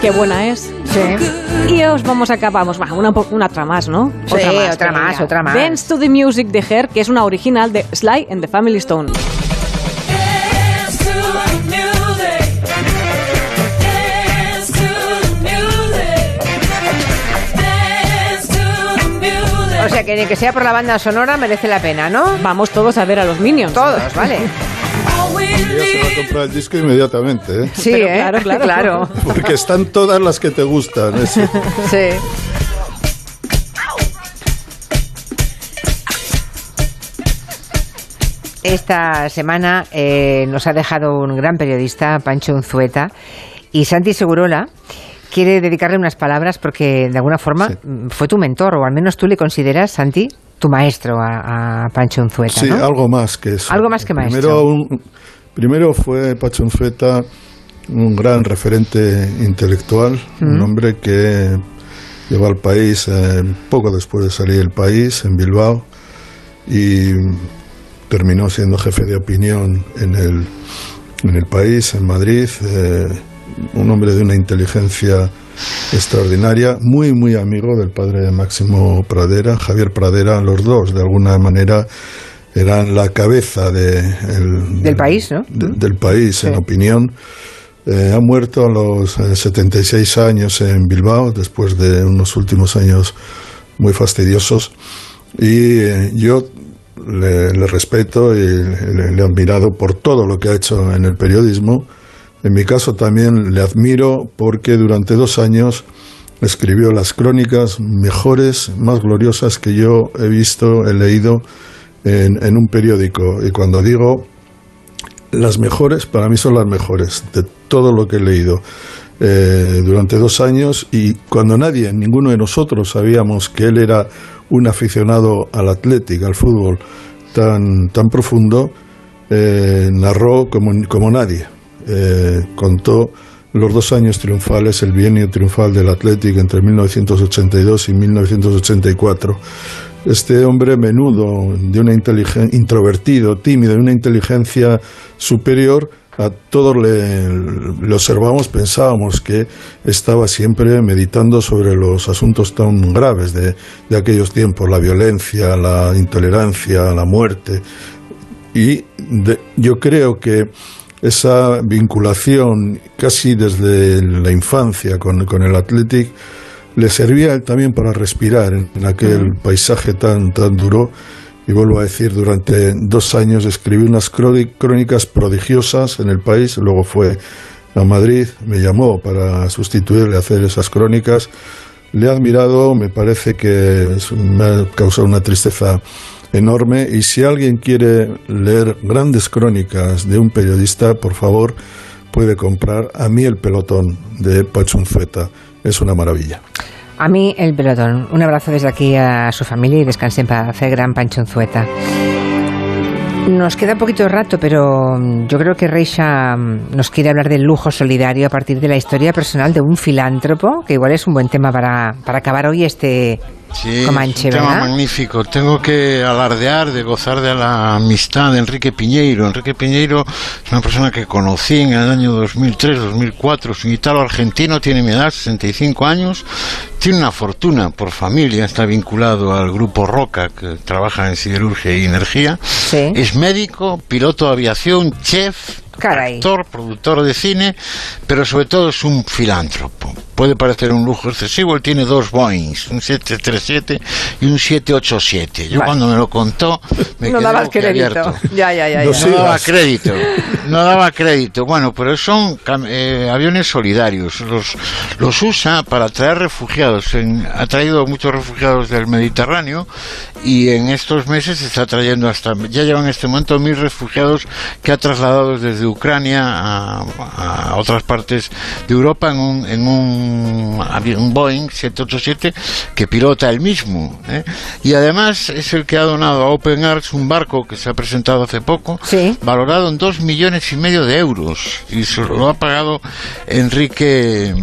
Qué buena es. Sí. Y os vamos a acabar, vamos, va, una, una otra más, ¿no? Sí, otra más, otra más. Dance to the Music de Her, que es una original de Sly and the Family Stone. O sea sea que que sea por la banda sonora merece la pena, ¿no? Vamos todos a ver a los Minions. Todos, vale. Ya se va a comprar el disco inmediatamente, ¿eh? Sí, ¿eh? claro, claro, claro. Porque están todas las que te gustan. eso. Sí. Esta semana eh, nos ha dejado un gran periodista, Pancho Unzueta, y Santi Segurola quiere dedicarle unas palabras porque de alguna forma mm, fue tu mentor, o al menos tú le consideras, Santi, tu maestro a, a Pancho Unzueta, Sí, ¿no? algo más que eso. Algo más que maestro. Primero, un- primero fue Pacho Unzueta un gran referente intelectual, un hombre que llegó al país eh, poco después de salir del país, en Bilbao, y terminó siendo jefe de opinión en el, en el país, en Madrid, eh, un hombre de una inteligencia extraordinaria, muy, muy amigo del padre de Máximo Pradera, Javier Pradera, los dos, de alguna manera, eran la cabeza de el- Del país, ¿no? de- del país, en opinión. Eh, ha muerto a los eh, 76 años en Bilbao, después de unos últimos años muy fastidiosos. Y eh, yo le, le respeto y le, le he admirado por todo lo que ha hecho en el periodismo. En mi caso también le admiro porque durante dos años escribió las crónicas mejores, más gloriosas que yo he visto, he leído en, un periódico. Y cuando digo las mejores, para mí son las mejores de todo lo que he leído eh, durante dos años y cuando nadie, ninguno de nosotros sabíamos que él era un aficionado al atlético, al fútbol tan, tan profundo, eh, narró como, como nadie. Eh, contó los dos años triunfales, el bienio triunfal del Atlético entre 1982 y 1984. Este hombre menudo, de una inteligen- introvertido, tímido, de una inteligencia superior, a todos le, le observamos, pensábamos que estaba siempre meditando sobre los asuntos tan graves de, de aquellos tiempos, la violencia, la intolerancia, la muerte. Y de- yo creo que esa vinculación casi desde la infancia con, con el Athletic le servía también para respirar en, aquel paisaje tan, tan duro. Y vuelvo a decir, durante dos años escribí unas cróni- crónicas prodigiosas en el país, luego fue a Madrid, me llamó para sustituirle a hacer esas crónicas. Le he admirado, me parece que me ha causado una tristeza enorme y si alguien quiere leer grandes crónicas de un periodista, por favor, puede comprar a mí el pelotón de Pachunzueta. Es una maravilla. A mí el pelotón. Un abrazo desde aquí a su familia y descansen para hacer gran Panchonzueta. Nos queda poquito rato, pero mm, yo creo que Reisha mm, nos quiere hablar del lujo solidario a partir de la historia personal de un filántropo, que igual es un buen tema para, para acabar hoy este Sí, Comanche, un tema ¿verdad? magnífico. Tengo que alardear de gozar de la amistad de Enrique Piñeiro. Enrique Piñeiro es una persona que conocí en el año 2003, 2004. Es un italo-argentino, tiene mi edad, 65 años. Tiene una fortuna por familia, está vinculado al grupo Roca, que trabaja en siderurgia y energía. Es médico, piloto de aviación, chef, actor, productor de cine, pero sobre todo es un filántropo. Puede parecer un lujo excesivo, él tiene dos Boeings, un 737 y un 787. Yo Vale. cuando me lo contó me no quedé dabas crédito. boquiabierto. Ya, ya, ya. No, ya. daba crédito, no daba crédito. Bueno, pero son eh, aviones solidarios. Los, los usa para traer refugiados. En- ha traído muchos refugiados del Mediterráneo y en estos meses está trayendo hasta, ya llevan en este momento mil refugiados que ha trasladado desde Ucrania a, a otras partes de Europa en un, en un, un Boeing 787 que pilota él mismo. ¿eh? Y además es el que ha donado a Open Arms un barco que se ha presentado hace poco, valorado en dos millones y medio de euros. Y se lo ha pagado Enrique,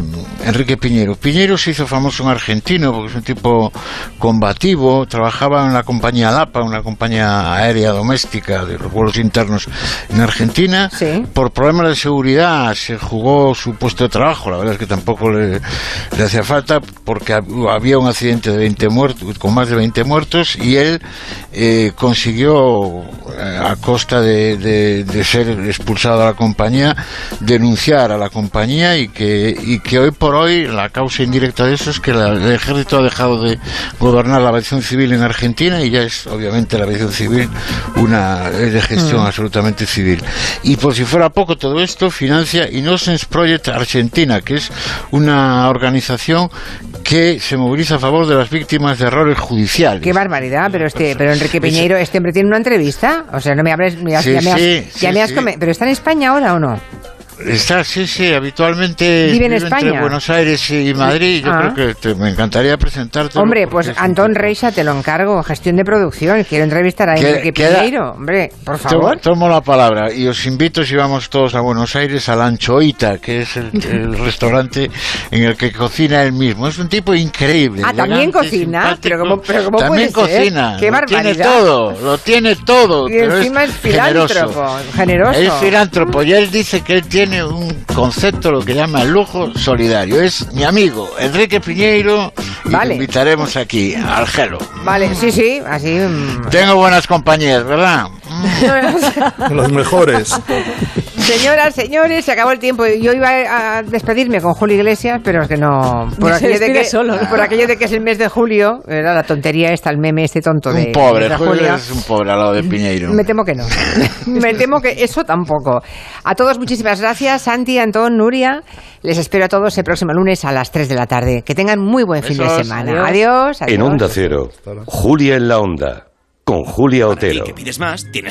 Enrique Piñero. Piñero se hizo famoso en Argentino porque es un tipo combativo, trabajaba en la compañía LAPA, una compañía aérea doméstica de los vuelos internos en Argentina. Por problemas de seguridad se jugó su puesto de trabajo, la verdad es que tampoco le, le hacía falta porque había un accidente de 20 muertos, con más de 20 muertos y él eh, consiguió, eh, a costa de, de, ser expulsado de la compañía, denunciar a la compañía y que, y que hoy por hoy la causa indirecta de eso es que el ejército ha dejado de gobernar la aviación civil en Argentina y ya es obviamente la aviación civil una de gestión mm. absolutamente civil. Y por si fuera poco todo esto, financia Innocence Project Argentina, que es una organización que se moviliza a favor de las víctimas de errores judiciales. Qué barbaridad, pero este, pero Enrique Piñeiro, este hombre tiene una entrevista, o sea, no me hables, pero está en España ahora o no? Está, sí, sí, habitualmente vive en España. Entre Buenos Aires y Madrid. Yo ah. creo que me encantaría presentarte. Hombre, pues Antón Reixa, te lo encargo, gestión de producción. Quiero entrevistar a Enrique Piñeiro. Hombre, por favor. Tomo, la palabra y os invito, si vamos todos a Buenos Aires, a la Anchoita, que es el, restaurante en el que cocina él mismo. Es un tipo increíble. Ah, también cocina. Pero ¿cómo, pero ¿cómo también cocina. Qué lo tiene todo, lo tiene todo. Y encima es, filántropo, generoso. Es filántropo y él dice que él tiene un concepto, lo que llama lujo solidario. Es mi amigo Enrique Piñeiro y vale. invitaremos aquí al Gelo. Vale, sí, sí, así. Mm. Tengo buenas compañías, ¿verdad? Los mejores. Señoras, señores, se acabó el tiempo. Yo iba a despedirme con Julio Iglesias, pero es que no. Por, aquello de que, solo, por aquello de que es el mes de julio, era la tontería esta, el meme este tonto de. Un pobre, Julio es un pobre al lado de Piñeiro. Me temo que no. Me temo que eso tampoco. A todos, muchísimas gracias. Santi, Antón, Nuria. Les espero a todos el próximo lunes a las 3 de la tarde. Que tengan muy buen fin de semana. Adiós. En Onda Cero, Julia en la Onda, con Julia Otero. pides más, tienes